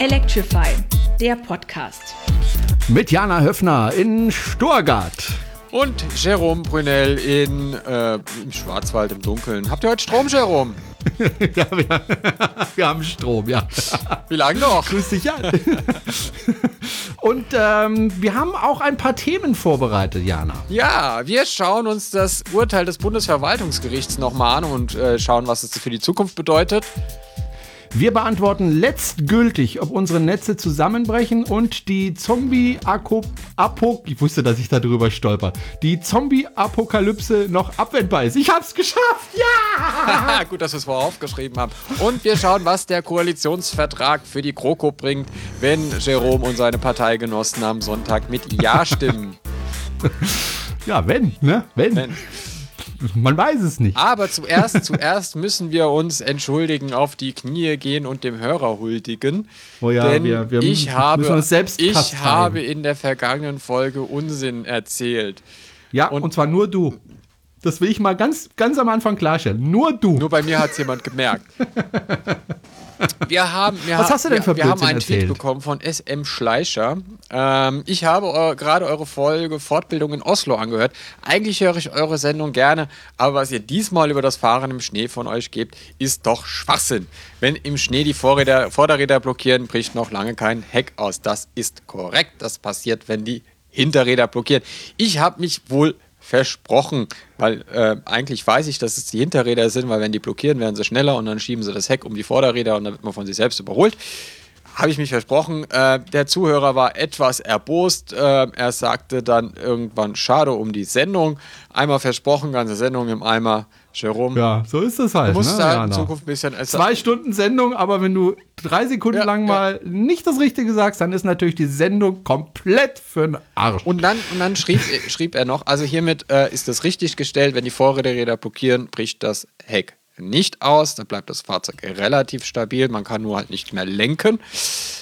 Electrify, der Podcast. Mit Jana Höfner in Stuttgart. Und Jerome Brunel in, äh, im Schwarzwald im Dunkeln. Habt ihr heute Strom, Jerome? ja, wir, wir, haben Strom, ja. Wie lange noch? Grüß dich an. Und ähm, wir haben auch ein paar Themen vorbereitet, Jana. Ja, wir schauen uns das Urteil des Bundesverwaltungsgerichts nochmal an und äh, schauen, was es für die Zukunft bedeutet. Wir beantworten letztgültig, ob unsere Netze zusammenbrechen und die Zombie-Apokalypse, ich wusste, dass ich da drüber stolper, die Zombie-Apokalypse noch abwendbar ist. Ich hab's geschafft, ja! Gut, dass wir es vorher aufgeschrieben haben. Und wir schauen, was der Koalitionsvertrag für die GroKo bringt, wenn Jerome und seine Parteigenossen am Sonntag mit Ja stimmen. Ja, wenn, ne? Wenn. wenn. Man weiß es nicht. Aber zuerst, zuerst müssen wir uns entschuldigen, auf die Knie gehen und dem Hörer huldigen. Oh ja, denn wir, wir ich, habe, uns selbst ich habe in der vergangenen Folge Unsinn erzählt. Ja, und, und zwar nur du. Das will ich mal ganz, ganz am Anfang klarstellen. Nur du. Nur bei mir hat es jemand gemerkt. Wir haben, wir Was hast du denn für Wir haben einen erzählt? Tweet bekommen von SM Schleicher. Ähm, ich habe äh, gerade eure Folge Fortbildung in Oslo angehört. Eigentlich höre ich eure Sendung gerne, aber was ihr diesmal über das Fahren im Schnee von euch gebt, ist doch Schwachsinn. Wenn im Schnee die Vorräder, Vorderräder blockieren, bricht noch lange kein Heck aus. Das ist korrekt. Das passiert, wenn die Hinterräder blockieren. Ich habe mich wohl versprochen, weil äh, eigentlich weiß ich, dass es die Hinterräder sind, weil wenn die blockieren, werden sie schneller und dann schieben sie das Heck um die Vorderräder und dann wird man von sich selbst überholt. Habe ich mich versprochen. Äh, der Zuhörer war etwas erbost. Äh, er sagte dann irgendwann, schade um die Sendung. Einmal versprochen, ganze Sendung im Eimer. Jerome. Ja, so ist das halt. Du musst ne? da ja, in Zukunft ein bisschen. Zwei Stunden Sendung, aber wenn du drei Sekunden ja, lang ja. mal nicht das Richtige sagst, dann ist natürlich die Sendung komplett für den Arsch. Und dann, und dann schrieb, schrieb er noch: Also hiermit äh, ist das richtig gestellt, wenn die Vorräder blockieren, bricht das Heck nicht aus, dann bleibt das Fahrzeug relativ stabil, man kann nur halt nicht mehr lenken.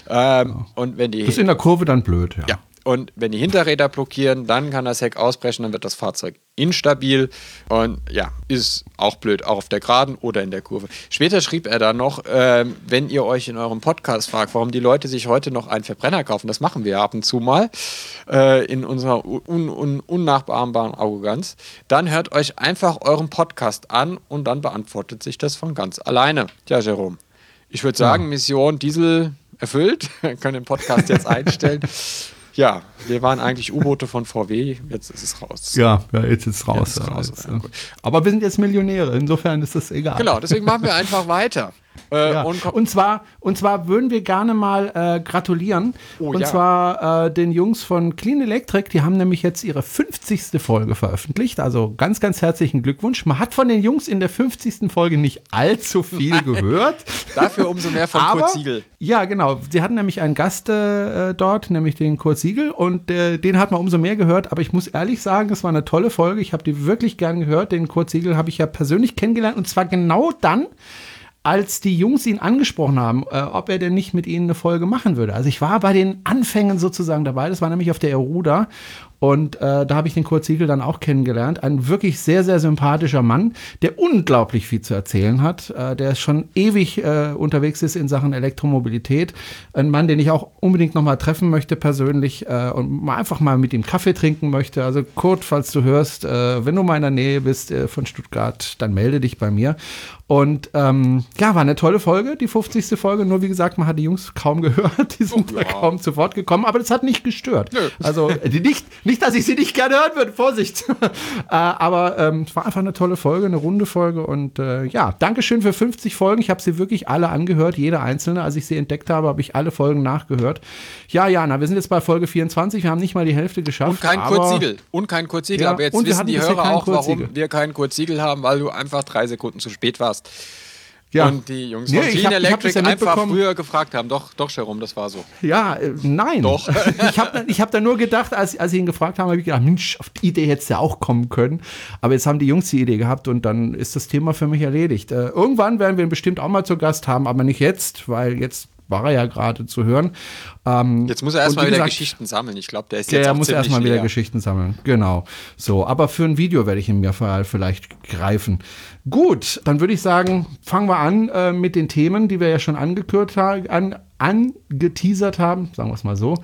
Ähm, und wenn die das ist in der Kurve dann blöd, ja. ja. Und wenn die Hinterräder blockieren, dann kann das Heck ausbrechen, dann wird das Fahrzeug instabil. Und ja, ist auch blöd, auch auf der Geraden oder in der Kurve. Später schrieb er dann noch, äh, wenn ihr euch in eurem Podcast fragt, warum die Leute sich heute noch einen Verbrenner kaufen, das machen wir ab und zu mal äh, in unserer un un unnachahmbaren Arroganz, dann hört euch einfach euren Podcast an und dann beantwortet sich das von ganz alleine. Ja, Jerome. Ich würde sagen. Mission Diesel erfüllt. Wir können den Podcast jetzt einstellen. Ja, wir waren eigentlich U-Boote von VW, jetzt ist es raus. Ja, ja jetzt ist es raus. Ist raus jetzt, ja. Aber wir sind jetzt Millionäre, insofern ist das egal. Genau, deswegen machen wir einfach weiter. Äh, ja. und, und, zwar, und zwar würden wir gerne mal äh, gratulieren. Oh, und ja. zwar äh, den Jungs von Clean Electric, die haben nämlich jetzt ihre 50. Folge veröffentlicht. Also ganz, ganz herzlichen Glückwunsch. Man hat von den Jungs in der 50. Folge nicht allzu viel gehört. Dafür umso mehr von Aber, Kurt Siegel. Ja, genau. Sie hatten nämlich einen Gast äh, dort, nämlich den Kurt Siegel. Und äh, den hat man umso mehr gehört. Aber ich muss ehrlich sagen, es war eine tolle Folge. Ich habe die wirklich gern gehört. Den Kurt Siegel habe ich ja persönlich kennengelernt. Und zwar genau dann, als die Jungs ihn angesprochen haben, äh, ob er denn nicht mit ihnen eine Folge machen würde. Also ich war bei den Anfängen sozusagen dabei. Das war nämlich auf der Eruda und äh, da habe ich den Kurt Siegel dann auch kennengelernt. Ein wirklich sehr, sehr sympathischer Mann, der unglaublich viel zu erzählen hat, äh, der schon ewig äh, unterwegs ist in Sachen Elektromobilität. Ein Mann, den ich auch unbedingt noch mal treffen möchte persönlich äh, und mal einfach mal mit ihm Kaffee trinken möchte. Also Kurt, falls du hörst, äh, wenn du mal in der Nähe bist äh, von Stuttgart, dann melde dich bei mir. Und ähm, ja, war eine tolle Folge, die 50. Folge. Nur wie gesagt, man hat die Jungs kaum gehört, die sind oh, ja. kaum zu Wort gekommen, aber das hat nicht gestört. Nö. Also nicht, nicht, dass ich sie nicht gerne hören würde, Vorsicht. äh, aber ähm, es war einfach eine tolle Folge, eine runde Folge. Und äh, ja, Dankeschön für 50 Folgen. Ich habe sie wirklich alle angehört, jede einzelne. Als ich sie entdeckt habe, habe ich alle Folgen nachgehört. Ja, Jana, wir sind jetzt bei Folge 24. Wir haben nicht mal die Hälfte geschafft. Und kein Kurzsiegel. Und kein Kurzsiegel. Ja, aber jetzt wissen die Hörer auch, warum wir keinen Kurzsiegel haben, weil du einfach drei Sekunden zu spät warst. Ja. Und die Jungs von nee, Clean hab, Electric ja einfach früher gefragt haben. Doch, doch, Jerome, das war so. Ja, äh, nein. Doch. ich habe ich hab da nur gedacht, als, als sie ihn gefragt haben, habe ich gedacht, Mensch, auf die Idee hätte es ja auch kommen können. Aber jetzt haben die Jungs die Idee gehabt und dann ist das Thema für mich erledigt. Äh, irgendwann werden wir ihn bestimmt auch mal zu Gast haben, aber nicht jetzt, weil jetzt war er ja gerade zu hören. Ähm, jetzt muss er erstmal wieder gesagt, Geschichten sammeln. Ich glaube, der ist jetzt Der muss erstmal wieder Geschichten sammeln. Genau. So, aber für ein Video werde ich ihn mir vielleicht greifen. Gut, dann würde ich sagen, fangen wir an äh, mit den Themen, die wir ja schon angekürt haben, an, angeteasert haben, sagen wir es mal so.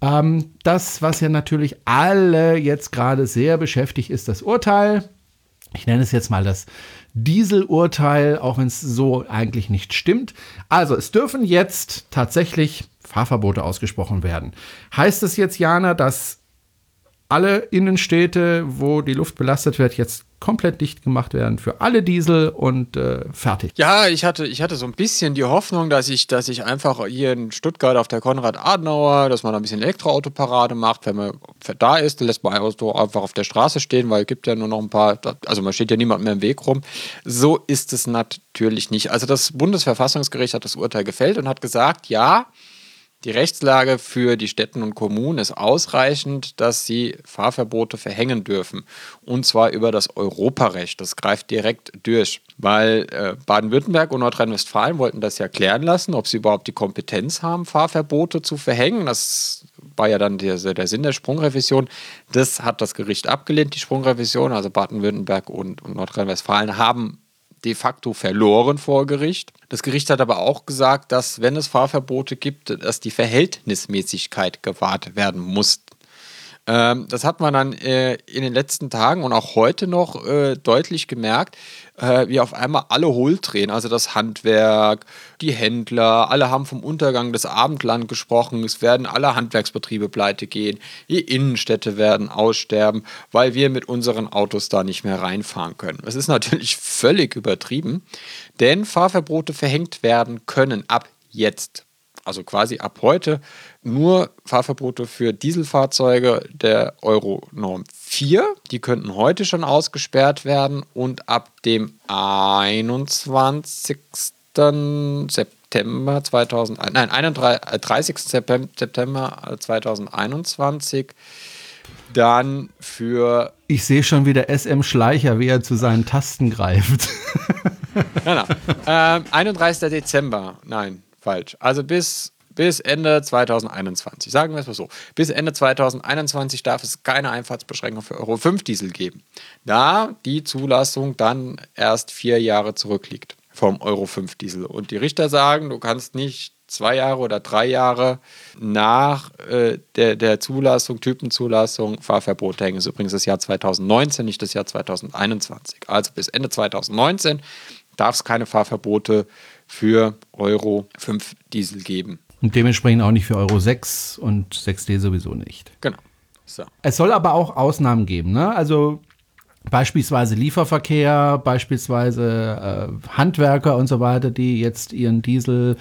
Ähm, das, was ja natürlich alle jetzt gerade sehr beschäftigt, ist das Urteil. Ich nenne es jetzt mal das Dieselurteil, auch wenn es so eigentlich nicht stimmt. Also, es dürfen jetzt tatsächlich Fahrverbote ausgesprochen werden. Heißt es jetzt, Jana, dass alle Innenstädte, wo die Luft belastet wird, jetzt komplett dicht gemacht werden für alle Diesel und äh, fertig. Ja, ich hatte, ich hatte so ein bisschen die Hoffnung, dass ich, dass ich einfach hier in Stuttgart auf der Konrad-Adenauer, dass man ein bisschen Elektroautoparade macht. Wenn man da ist, lässt man Auto einfach auf der Straße stehen, weil es gibt ja nur noch ein paar, also man steht ja niemand mehr im Weg rum. So ist es natürlich nicht. Also das Bundesverfassungsgericht hat das Urteil gefällt und hat gesagt, ja, die Rechtslage für die Städten und Kommunen ist ausreichend, dass sie Fahrverbote verhängen dürfen. Und zwar über das Europarecht. Das greift direkt durch, weil äh, Baden-Württemberg und Nordrhein-Westfalen wollten das ja klären lassen, ob sie überhaupt die Kompetenz haben, Fahrverbote zu verhängen. Das war ja dann der, der Sinn der Sprungrevision. Das hat das Gericht abgelehnt, die Sprungrevision. Also Baden-Württemberg und, und Nordrhein-Westfalen haben de facto verloren vor Gericht. Das Gericht hat aber auch gesagt, dass wenn es Fahrverbote gibt, dass die Verhältnismäßigkeit gewahrt werden muss. Ähm, das hat man dann äh, in den letzten Tagen und auch heute noch äh, deutlich gemerkt, äh, wie auf einmal alle hohl drehen. Also das Handwerk, die Händler, alle haben vom Untergang des Abendland gesprochen. Es werden alle Handwerksbetriebe pleite gehen. Die Innenstädte werden aussterben, weil wir mit unseren Autos da nicht mehr reinfahren können. Das ist natürlich völlig übertrieben, denn Fahrverbote verhängt werden können ab jetzt also quasi ab heute, nur Fahrverbote für Dieselfahrzeuge der Euro-Norm 4. Die könnten heute schon ausgesperrt werden und ab dem 21. September 2000, nein, 31. September 2021 dann für. Ich sehe schon wieder SM Schleicher, wie er zu seinen Tasten greift. genau. Ähm, 31. Dezember, nein, falsch. Also bis, bis Ende 2021, sagen wir es mal so. Bis Ende 2021 darf es keine Einfahrtsbeschränkung für Euro 5 Diesel geben, da die Zulassung dann erst vier Jahre zurückliegt vom Euro 5 Diesel. Und die Richter sagen, du kannst nicht zwei Jahre oder drei Jahre nach äh, der, der Zulassung, Typenzulassung, Fahrverbot hängen. Das ist übrigens das Jahr 2019, nicht das Jahr 2021. Also bis Ende 2019 darf es keine Fahrverbote für Euro 5 Diesel geben. Und dementsprechend auch nicht für Euro 6 und 6D sowieso nicht. Genau. So. Es soll aber auch Ausnahmen geben. Ne? Also beispielsweise Lieferverkehr, beispielsweise äh, Handwerker und so weiter, die jetzt ihren Diesel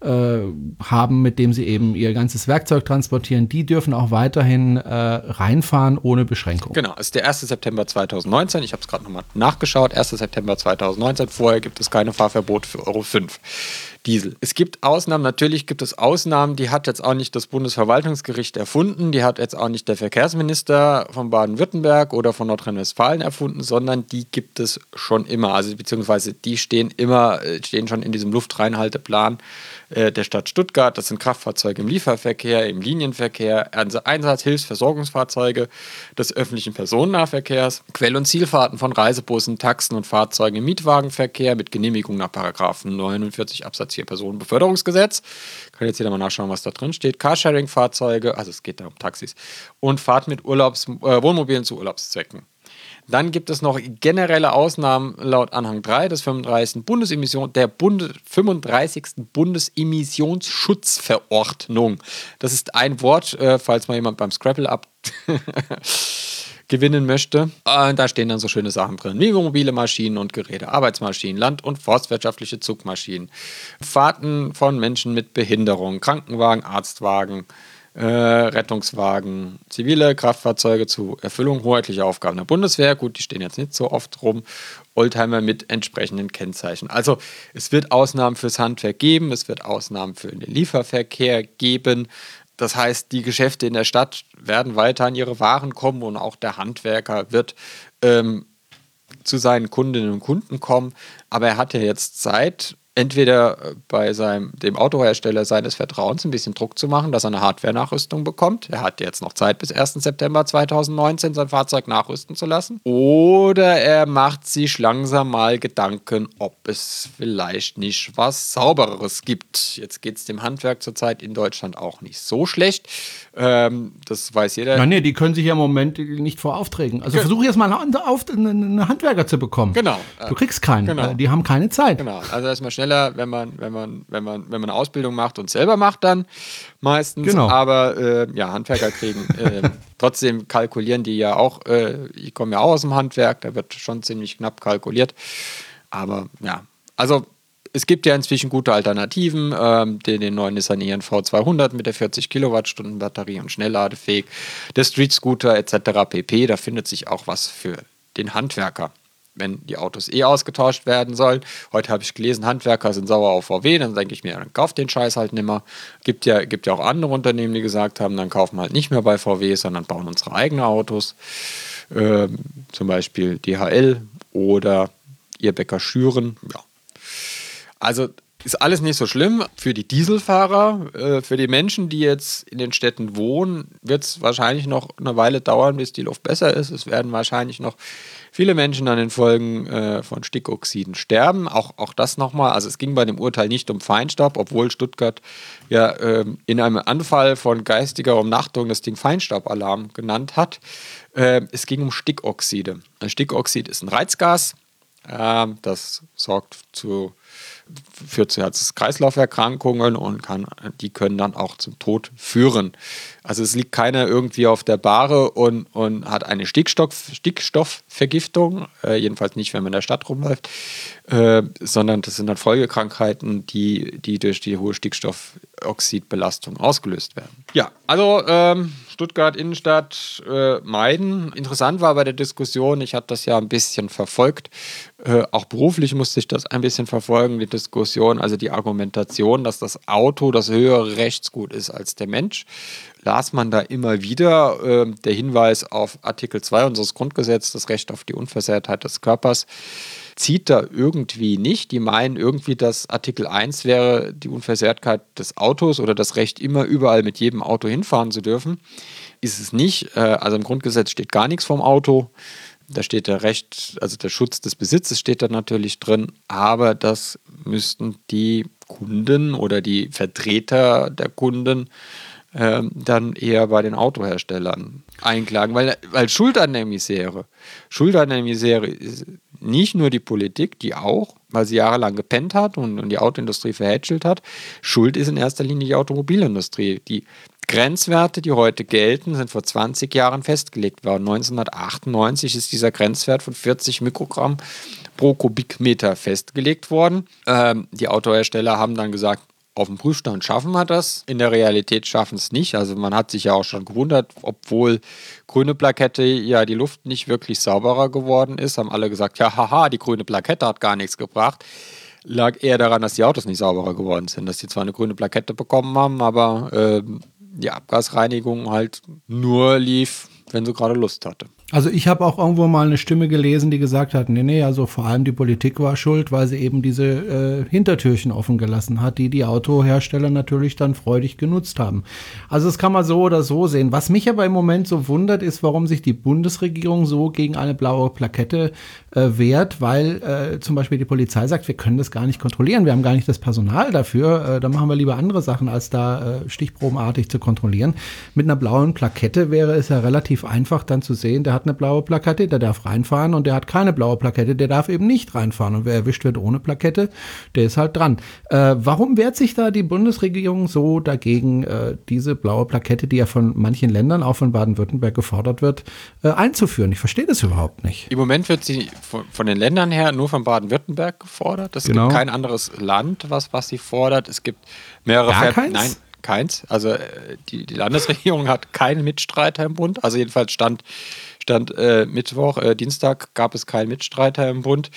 äh, haben, mit dem sie eben ihr ganzes Werkzeug transportieren, die dürfen auch weiterhin äh, reinfahren ohne Beschränkung. Genau, es ist der 1. September 2019. Ich habe es gerade nochmal nachgeschaut. 1. September 2019. Vorher gibt es keine Fahrverbote für Euro 5. Diesel. Es gibt Ausnahmen, natürlich gibt es Ausnahmen, die hat jetzt auch nicht das Bundesverwaltungsgericht erfunden, die hat jetzt auch nicht der Verkehrsminister von Baden-Württemberg oder von Nordrhein-Westfalen erfunden, sondern die gibt es schon immer. Also beziehungsweise die stehen immer, äh, stehen schon in diesem Luftreinhalteplan äh, der Stadt Stuttgart. Das sind Kraftfahrzeuge im Lieferverkehr, im Linienverkehr, Einsatz, Hilfs-, des öffentlichen Personennahverkehrs, Quell- und Zielfahrten von Reisebussen, Taxen und Fahrzeugen im Mietwagenverkehr mit Genehmigung nach Paragraphen 49 Absatz 4 Personenbeförderungsgesetz. Kann jetzt jeder mal nachschauen, was da drin steht. Carsharing-Fahrzeuge, also es geht da um Taxis und Fahrt mit Urlaubs, äh, Wohnmobilen zu Urlaubszwecken. Dann gibt es noch generelle Ausnahmen laut Anhang 3 des 35. Bundesemission, der Bunde, 35. Bundesemissionsschutzverordnung. Das ist ein Wort, äh, falls mal jemand beim Scrabble ab gewinnen möchte. Äh, da stehen dann so schöne Sachen drin, wie mobile Maschinen und Geräte, Arbeitsmaschinen, Land- und forstwirtschaftliche Zugmaschinen, Fahrten von Menschen mit Behinderung, Krankenwagen, Arztwagen, äh, Rettungswagen, zivile Kraftfahrzeuge zur Erfüllung hoheitlicher Aufgaben der Bundeswehr. Gut, die stehen jetzt nicht so oft rum. Oldtimer mit entsprechenden Kennzeichen. Also es wird Ausnahmen fürs Handwerk geben, es wird Ausnahmen für den Lieferverkehr geben. Das heißt, die Geschäfte in der Stadt werden weiter an ihre Waren kommen und auch der Handwerker wird ähm, zu seinen Kundinnen und Kunden kommen. Aber er hat ja jetzt Zeit, entweder bei seinem, dem Autohersteller seines Vertrauens ein bisschen Druck zu machen, dass er eine Hardware-Nachrüstung bekommt. Er hat jetzt noch Zeit bis 1. September 2019 sein Fahrzeug nachrüsten zu lassen. Oder er macht sich langsam mal Gedanken, ob es vielleicht nicht was Saubereres gibt. Jetzt geht es dem Handwerk zurzeit in Deutschland auch nicht so schlecht. Ähm, das weiß jeder. Nein, nee, die können sich ja im Moment nicht vor Aufträgen. Also versuche jetzt mal einen, einen Handwerker zu bekommen. Genau. Du kriegst keinen. Genau. Die haben keine Zeit. Genau. Also erstmal schneller, wenn man, wenn man, wenn man, wenn man eine Ausbildung macht und selber macht dann meistens. Genau. Aber äh, ja, Handwerker kriegen äh, trotzdem kalkulieren die ja auch. Äh, ich komme ja auch aus dem Handwerk, da wird schon ziemlich knapp kalkuliert. Aber ja, also es gibt ja inzwischen gute Alternativen, ähm, den, den neuen Nissan ENV 200 mit der 40 Kilowattstunden Batterie und schnellladefähig, der Street Scooter etc. pp. Da findet sich auch was für den Handwerker wenn die Autos eh ausgetauscht werden sollen. Heute habe ich gelesen, Handwerker sind sauer auf VW, dann denke ich mir, dann kauft den Scheiß halt nimmer. Gibt ja, gibt ja auch andere Unternehmen, die gesagt haben, dann kaufen wir halt nicht mehr bei VW, sondern bauen unsere eigenen Autos. Ähm, zum Beispiel DHL oder Irbecker Schüren. Ja. Also ist alles nicht so schlimm. Für die Dieselfahrer, äh, für die Menschen, die jetzt in den Städten wohnen, wird es wahrscheinlich noch eine Weile dauern, bis die Luft besser ist. Es werden wahrscheinlich noch viele Menschen an den Folgen äh, von Stickoxiden sterben. Auch, auch das nochmal. Also es ging bei dem Urteil nicht um Feinstaub, obwohl Stuttgart ja ähm, in einem Anfall von geistiger Umnachtung das Ding Feinstaubalarm genannt hat. Äh, es ging um Stickoxide. Ein Stickoxid ist ein Reizgas. Äh, das sorgt zu führt zu Herz-Kreislauf-Erkrankungen und kann, die können dann auch zum Tod führen. Also es liegt keiner irgendwie auf der Bahre und, und hat eine Stickstoff, Stickstoffvergiftung, äh, jedenfalls nicht, wenn man in der Stadt rumläuft, äh, sondern das sind dann Folgekrankheiten, die, die durch die hohe Stickstoffoxidbelastung ausgelöst werden. Ja, also ähm, Stuttgart Innenstadt äh, meiden. Interessant war bei der Diskussion, ich habe das ja ein bisschen verfolgt, äh, auch beruflich musste ich das ein bisschen verfolgen, die Diskussion, also die Argumentation, dass das Auto das höhere Rechtsgut ist als der Mensch las man da immer wieder äh, der Hinweis auf Artikel 2 unseres Grundgesetzes, das Recht auf die Unversehrtheit des Körpers, zieht da irgendwie nicht. Die meinen irgendwie, dass Artikel 1 wäre die Unversehrtheit des Autos oder das Recht, immer überall mit jedem Auto hinfahren zu dürfen. Ist es nicht. Äh, also im Grundgesetz steht gar nichts vom Auto. Da steht der Recht, also der Schutz des Besitzes steht da natürlich drin, aber das müssten die Kunden oder die Vertreter der Kunden ähm, dann eher bei den Autoherstellern einklagen, weil, weil Schuld an der Misere, Schuld an der Misere ist nicht nur die Politik, die auch, weil sie jahrelang gepennt hat und, und die Autoindustrie verhätschelt hat, Schuld ist in erster Linie die Automobilindustrie. Die Grenzwerte, die heute gelten, sind vor 20 Jahren festgelegt worden. 1998 ist dieser Grenzwert von 40 Mikrogramm pro Kubikmeter festgelegt worden. Ähm, die Autohersteller haben dann gesagt, auf dem Prüfstand schaffen wir das. In der Realität schaffen es nicht. Also man hat sich ja auch schon gewundert, obwohl grüne Plakette ja die Luft nicht wirklich sauberer geworden ist, haben alle gesagt, ja haha, die grüne Plakette hat gar nichts gebracht. Lag eher daran, dass die Autos nicht sauberer geworden sind, dass die zwar eine grüne Plakette bekommen haben, aber äh, die Abgasreinigung halt nur lief, wenn sie gerade Lust hatte. Also ich habe auch irgendwo mal eine Stimme gelesen, die gesagt hat, nee, nee, also vor allem die Politik war schuld, weil sie eben diese äh, Hintertürchen offen gelassen hat, die die Autohersteller natürlich dann freudig genutzt haben. Also das kann man so oder so sehen. Was mich aber im Moment so wundert, ist, warum sich die Bundesregierung so gegen eine blaue Plakette äh, wehrt, weil äh, zum Beispiel die Polizei sagt, wir können das gar nicht kontrollieren, wir haben gar nicht das Personal dafür, äh, da machen wir lieber andere Sachen, als da äh, stichprobenartig zu kontrollieren. Mit einer blauen Plakette wäre es ja relativ einfach dann zu sehen, der hat eine blaue Plakette, der darf reinfahren und der hat keine blaue Plakette, der darf eben nicht reinfahren. Und wer erwischt wird ohne Plakette, der ist halt dran. Äh, warum wehrt sich da die Bundesregierung so dagegen, äh, diese blaue Plakette, die ja von manchen Ländern, auch von Baden-Württemberg gefordert wird, äh, einzuführen? Ich verstehe das überhaupt nicht. Im Moment wird sie von, von den Ländern her nur von Baden-Württemberg gefordert. Es genau. gibt kein anderes Land, was, was sie fordert. Es gibt mehrere Gar keins? Nein, keins. Also äh, die, die Landesregierung hat keinen Mitstreiter im Bund. Also jedenfalls stand Stand äh, Mittwoch, äh, Dienstag gab es keinen Mitstreiter im Bund.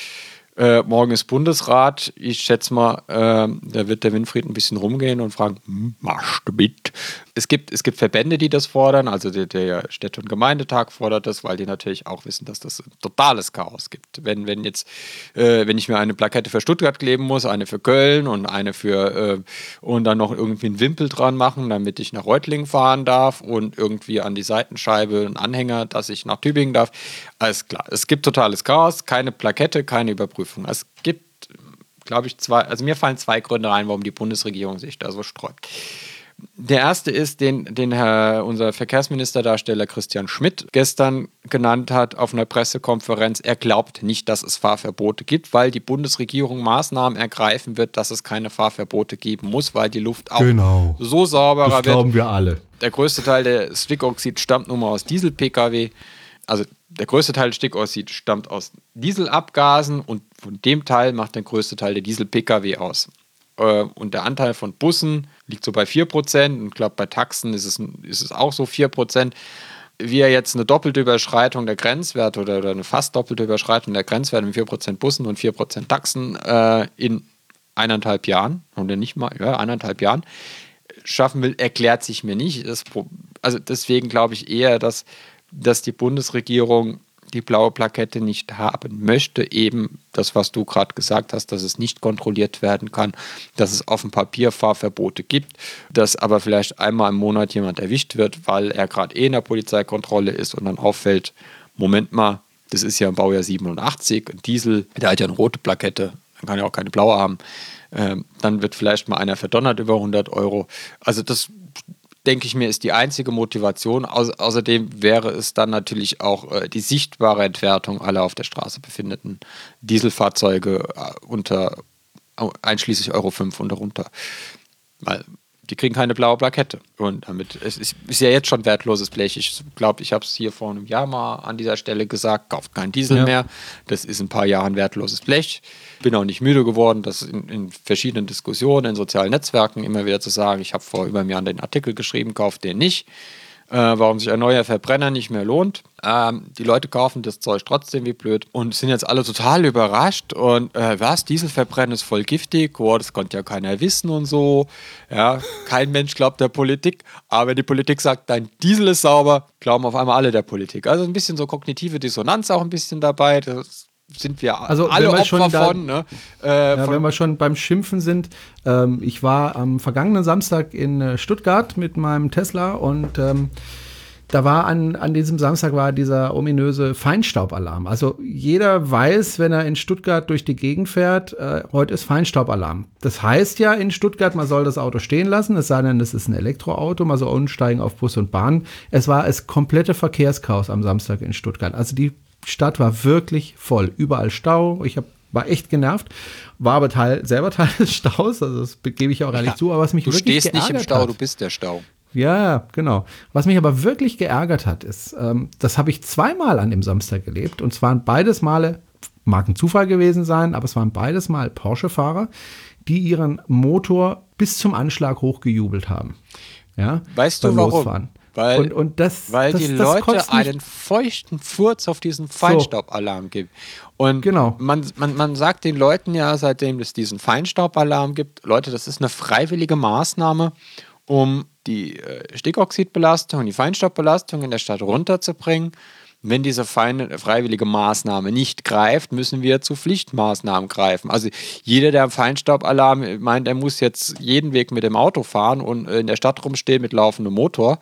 Äh, morgen ist Bundesrat. Ich schätze mal, äh, da wird der Winfried ein bisschen rumgehen und fragen, hm, machst du mit? Es gibt, es gibt Verbände, die das fordern, also der, der Städte- und Gemeindetag fordert das, weil die natürlich auch wissen, dass das ein totales Chaos gibt. Wenn, wenn jetzt, äh, wenn ich mir eine Plakette für Stuttgart kleben muss, eine für Köln und eine für äh, und dann noch irgendwie einen Wimpel dran machen, damit ich nach Reutlingen fahren darf und irgendwie an die Seitenscheibe einen Anhänger, dass ich nach Tübingen darf. Alles klar. Es gibt totales Chaos, keine Plakette, keine Überprüfung. Es gibt, glaube ich, zwei, also mir fallen zwei Gründe ein, warum die Bundesregierung sich da so sträubt. Der erste ist, den, den Herr, unser Verkehrsministerdarsteller Christian Schmidt gestern genannt hat auf einer Pressekonferenz. Er glaubt nicht, dass es Fahrverbote gibt, weil die Bundesregierung Maßnahmen ergreifen wird, dass es keine Fahrverbote geben muss, weil die Luft auch Genau. so sauberer Das wird. glauben wir alle. Der größte Teil der Stickoxid stammt nun mal aus Diesel-Pkw. Also der größte Teil des Stickoxid stammt aus Dieselabgasen und von dem Teil macht der größte Teil der Diesel-Pkw aus. Äh, Und der Anteil von Bussen liegt so bei 4%. Und ich glaube, bei Taxen ist es, ist es auch so 4%. Wie er jetzt eine doppelte Überschreitung der Grenzwerte oder, oder eine fast doppelte Überschreitung der Grenzwerte mit 4% Bussen und 4% Taxen äh, in eineinhalb Jahren, oder nicht mal, ja, eineinhalb Jahren, schaffen will, erklärt sich mir nicht. Das, also deswegen glaube ich eher, dass, dass die Bundesregierung die blaue Plakette nicht haben möchte. Eben das, was du gerade gesagt hast, dass es nicht kontrolliert werden kann, dass es auf dem Papier Fahrverbote gibt, dass aber vielleicht einmal im Monat jemand erwischt wird, weil er gerade eh in der Polizeikontrolle ist und dann auffällt, Moment mal, das ist ja im Baujahr 87, ein Diesel, der hat ja eine rote Plakette, dann kann ja auch keine blaue haben. Ähm, dann wird vielleicht mal einer verdonnert über 100 Euro. Also das denke ich mir, ist die einzige Motivation. Au außerdem wäre es dann natürlich auch äh, die sichtbare Entwertung aller auf der Straße befindenden Dieselfahrzeuge äh, unter einschließlich Euro 5 und darunter. Weil die kriegen keine blaue Plakette. Und damit es ist, ist ja jetzt schon wertloses Blech. Ich glaube, ich habe es hier vor einem Jahr mal an dieser Stelle gesagt, kauft keinen Diesel Ja. mehr. Das ist in ein paar Jahren wertloses Blech. Bin auch nicht müde geworden, das in, in verschiedenen Diskussionen in sozialen Netzwerken immer wieder zu sagen. Ich habe vor über einem Jahr den Artikel geschrieben, kauft den nicht. Äh, warum sich ein neuer Verbrenner nicht mehr lohnt. Ähm, die Leute kaufen das Zeug trotzdem wie blöd und sind jetzt alle total überrascht. Und äh, was, Dieselverbrennen ist voll giftig, oh, das konnte ja keiner wissen und so. Ja, kein Mensch glaubt der Politik, aber wenn die Politik sagt, dein Diesel ist sauber, glauben auf einmal alle der Politik. Also ein bisschen so kognitive Dissonanz auch ein bisschen dabei. Das sind wir Also, alle wir Opfer schon da- von. Ne? Äh, Ja, von wenn wir schon beim Schimpfen sind, ähm, ich war am vergangenen Samstag in äh, Stuttgart mit meinem Tesla und ähm, da war an, an diesem Samstag war dieser ominöse Feinstaubalarm. Also jeder weiß, wenn er in Stuttgart durch die Gegend fährt, äh, heute ist Feinstaubalarm. Das heißt ja in Stuttgart, man soll das Auto stehen lassen, es sei denn, es ist ein Elektroauto, man soll umsteigen auf Bus und Bahn. Es war das komplette Verkehrschaos am Samstag in Stuttgart. Also die Stadt war wirklich voll, überall Stau. Ich hab, war echt genervt, war aber Teil, selber Teil des Staus, also das gebe ich auch ehrlich zu, aber was mich du wirklich stehst nicht im Stau, hat, du bist der Stau. ja, genau. Was mich aber wirklich geärgert hat, ist, ähm, das habe ich zweimal an dem Samstag gelebt. Und zwar waren beides Male, mag ein Zufall gewesen sein, aber es waren beides Mal Porsche-Fahrer, die ihren Motor bis zum Anschlag hochgejubelt haben. Ja, Weißt du warum? Losfahren. Weil, und, und das, weil das, die das Leute einen feuchten Furz auf diesen Feinstaubalarm geben. Und Genau. man, man, man sagt den Leuten ja, seitdem es diesen Feinstaubalarm gibt, Leute, das ist eine freiwillige Maßnahme, um die äh, Stickoxidbelastung die Feinstaubbelastung in der Stadt runterzubringen. Wenn diese feine, freiwillige Maßnahme nicht greift, müssen wir zu Pflichtmaßnahmen greifen. Also jeder, der am Feinstaubalarm meint, er muss jetzt jeden Weg mit dem Auto fahren und äh, in der Stadt rumstehen mit laufendem Motor,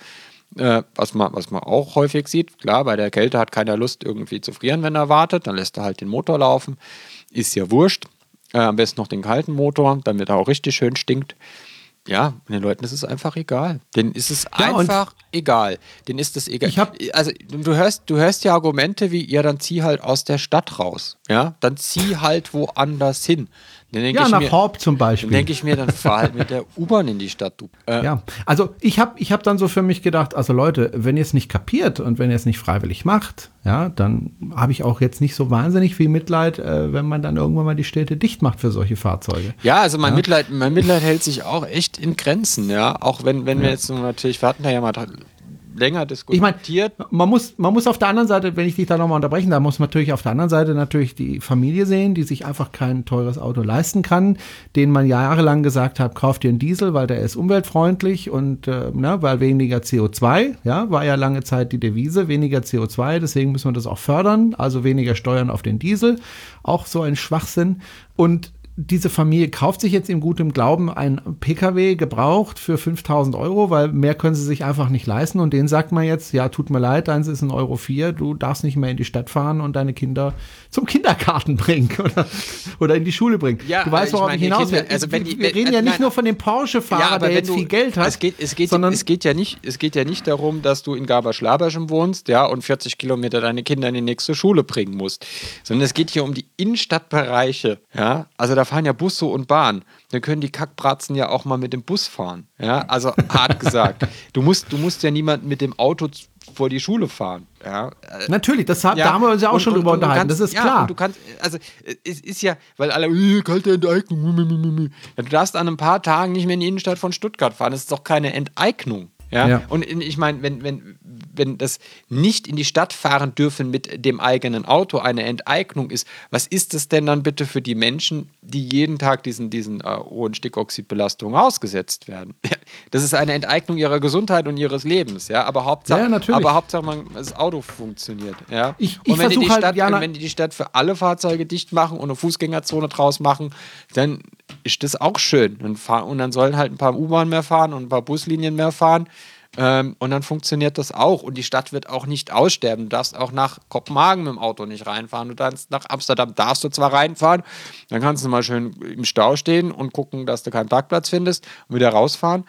äh, was, man, was man auch häufig sieht. Klar, bei der Kälte hat keiner Lust irgendwie zu frieren, wenn er wartet. Dann lässt er halt den Motor laufen. Ist ja wurscht. Äh, am besten noch den kalten Motor, damit er auch richtig schön stinkt. Ja, den Leuten ist es einfach egal. Denen ist es Ja, einfach egal. Denen ist es egal. Ich hab- also du hörst, du hörst ja Argumente wie, ja, dann zieh halt aus der Stadt raus. Ja, dann zieh halt woanders hin. Ja, nach mir, Horb zum Beispiel. Dann denke ich mir, dann fahr halt mit der U-Bahn in die Stadt. Du. Äh, Ja, also ich habe ich hab dann so für mich gedacht, also Leute, wenn ihr es nicht kapiert und wenn ihr es nicht freiwillig macht, ja, dann habe ich auch jetzt nicht so wahnsinnig viel Mitleid, äh, wenn man dann irgendwann mal die Städte dicht macht für solche Fahrzeuge. Ja, also mein, Mitleid, mein Mitleid hält sich auch echt in Grenzen, ja. Auch wenn, wenn wir jetzt natürlich, wir hatten da ja mal länger Ich meine, diskutiert. man muss, man muss auf der anderen Seite, wenn ich dich da nochmal unterbrechen darf, muss man natürlich auf der anderen Seite natürlich die Familie sehen, die sich einfach kein teures Auto leisten kann, denen man jahrelang gesagt hat, kauf dir einen Diesel, weil der ist umweltfreundlich und äh, ne, weil weniger CO2, ja, war ja lange Zeit die Devise, weniger CO2, deswegen müssen wir das auch fördern, also weniger Steuern auf den Diesel, auch so ein Schwachsinn. Und diese Familie kauft sich jetzt im gutem Glauben ein Pkw gebraucht für 5000 Euro, weil mehr können sie sich einfach nicht leisten. Und denen sagt man jetzt, ja, tut mir leid, deins ist ein Euro vier, du darfst nicht mehr in die Stadt fahren und deine Kinder zum Kindergarten bringen oder, oder in die Schule bringen. Ja, du weißt, ich worauf ich die hinaus will. also wenn die- wir wenn- reden ja also nicht nein. nur von dem Porsche-Fahrer, der wenn jetzt du- viel Geld hat, Es geht, es, geht, sondern es geht ja nicht, es geht ja nicht darum, dass du in Gaberschlaberschen wohnst, ja, und 40 Kilometer deine Kinder in die nächste Schule bringen musst, sondern es geht hier um die Innenstadtbereiche, ja. Also da fahren ja Busse und Bahn. Da können die Kackbratzen ja auch mal mit dem Bus fahren, ja. Also hart gesagt. Du musst, du musst ja niemanden mit dem Auto vor die Schule fahren, ja. Natürlich, das hat, ja, da haben wir uns ja auch und- schon und- drüber und unterhalten, kannst- das ist ja, klar. Du kannst, also es ist ja, weil alle, äh, kalte Enteignung. Ja, du darfst an ein paar Tagen nicht mehr in die Innenstadt von Stuttgart fahren. Das ist doch keine Enteignung. Ja? Ja. Und ich meine, wenn, wenn, wenn das nicht in die Stadt fahren dürfen mit dem eigenen Auto eine Enteignung ist, was ist das denn dann bitte für die Menschen, die jeden Tag diesen, diesen äh, hohen Stickoxidbelastungen ausgesetzt werden? Das ist eine Enteignung ihrer Gesundheit und ihres Lebens, ja. Aber Hauptsache, Ja, aber Hauptsache man, das Auto funktioniert, ja. Ich- ich und wenn die, die halt, Stadt, Jana- wenn die die Stadt für alle Fahrzeuge dicht machen und eine Fußgängerzone draus machen, dann ist das auch schön. Und, dann sollen halt ein paar U-Bahn mehr fahren und ein paar Buslinien mehr fahren. Ähm, und dann funktioniert das auch. Und die Stadt wird auch nicht aussterben. Du darfst auch nach Kopenhagen mit dem Auto nicht reinfahren. Du darfst nach Amsterdam darfst du zwar reinfahren, dann kannst du mal schön im Stau stehen und gucken, dass du keinen Parkplatz findest und wieder rausfahren.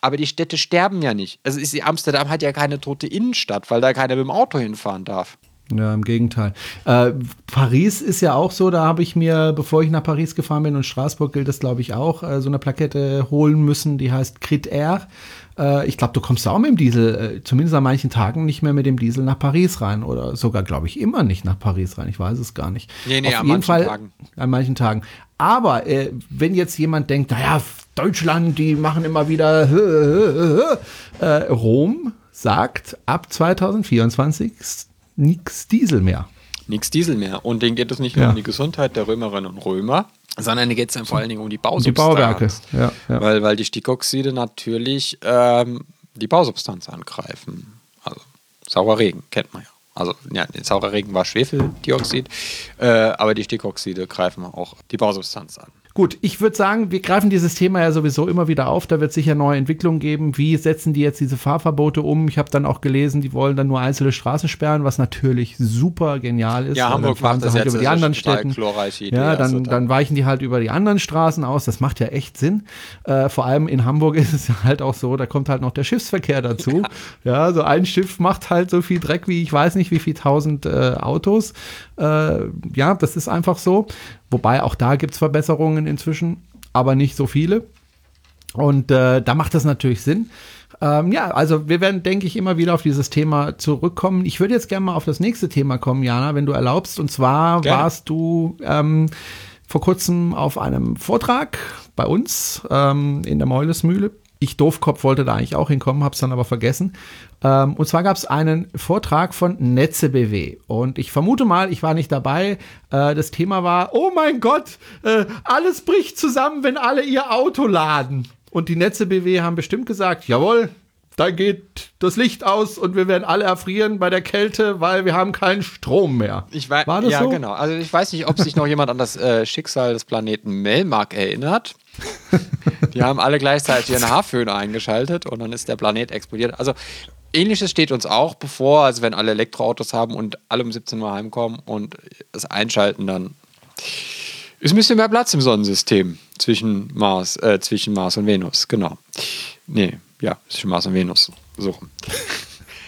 Aber die Städte sterben ja nicht. Also ist, Amsterdam hat ja keine tote Innenstadt, weil da keiner mit dem Auto hinfahren darf. Ja, im Gegenteil. Äh, Paris ist ja auch so, da habe ich mir, bevor ich nach Paris gefahren bin und Straßburg gilt das, glaube ich, auch, äh, so eine Plakette holen müssen, die heißt Crit Air. Äh, ich glaube, du kommst auch mit dem Diesel, äh, zumindest an manchen Tagen, nicht mehr mit dem Diesel nach Paris rein. Oder sogar, glaube ich, immer nicht nach Paris rein. Ich weiß es gar nicht. Nee, nee, Auf an jeden manchen Fall Tagen. an manchen Tagen. Aber äh, wenn jetzt jemand denkt, naja, Deutschland, die machen immer wieder äh, Rom sagt ab 2024 nichts Diesel mehr. Nichts Diesel mehr. Und denen geht es nicht nur Ja. um die Gesundheit der Römerinnen und Römer, sondern denen geht es dann vor allen Dingen um die Bausubstanz. Die Bauwerke, ja, ja. Weil, weil die Stickoxide natürlich ähm, die Bausubstanz angreifen. Also saurer Regen, kennt man ja. Also ja, saurer Regen war Schwefeldioxid, äh, aber die Stickoxide greifen auch die Bausubstanz an. Gut, ich würde sagen, wir greifen dieses Thema ja sowieso immer wieder auf. Da wird sicher neue Entwicklungen geben. Wie setzen die jetzt diese Fahrverbote um? Ich habe dann auch gelesen, die wollen dann nur einzelne Straßen sperren, was natürlich super genial ist. Ja, Hamburg macht sie das halt jetzt, über die anderen Städten. Idee, Ja, dann, da- dann weichen die halt über die anderen Straßen aus. Das macht ja echt Sinn. Äh, vor allem in Hamburg ist es ja halt auch so, da kommt halt noch der Schiffsverkehr dazu. Ja, so ein Schiff macht halt so viel Dreck wie ich weiß nicht wie viel tausend äh, Autos. Äh, ja, das ist einfach so. Wobei auch da gibt es Verbesserungen inzwischen, aber nicht so viele. Und äh, da macht das natürlich Sinn. Ähm, ja, also wir werden, denke ich, immer wieder auf dieses Thema zurückkommen. Ich würde jetzt gerne mal auf das nächste Thema kommen, Jana, wenn du erlaubst. Und zwar Gerne. warst du ähm, vor kurzem auf einem Vortrag bei uns ähm, in der Meulesmühle. Ich Doofkopf wollte da eigentlich auch hinkommen, habe es dann aber vergessen. Ähm, und zwar gab es einen Vortrag von Netze BW. Und ich vermute mal, ich war nicht dabei. Äh, das Thema war, oh mein Gott, äh, alles bricht zusammen, wenn alle ihr Auto laden. Und die Netze BW haben bestimmt gesagt, jawohl, da geht das Licht aus und wir werden alle erfrieren bei der Kälte, weil wir haben keinen Strom mehr. Ich weiß, War das ja, so? genau. Also ich weiß nicht, ob sich noch jemand an das äh, Schicksal des Planeten Melmark erinnert. Die haben alle gleichzeitig ihren Haarföhn eingeschaltet und dann ist der Planet explodiert. Also ähnliches steht uns auch bevor, also wenn alle Elektroautos haben und alle um 17 Uhr heimkommen und das einschalten, dann ist ein bisschen mehr Platz im Sonnensystem zwischen Mars, äh, zwischen Mars und Venus, genau. Nee, ja, zwischen Mars und Venus. So.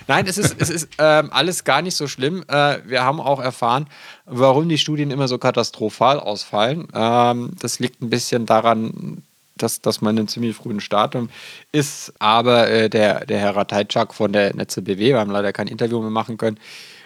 Nein, es ist, es ist ähm, alles gar nicht so schlimm. Äh, wir haben auch erfahren, warum die Studien immer so katastrophal ausfallen. Ähm, das liegt ein bisschen daran, dass, dass man einen ziemlich frühen Startum ist. Aber äh, der, der Herr Ratajczak von der Netze BW, wir haben leider kein Interview mehr machen können,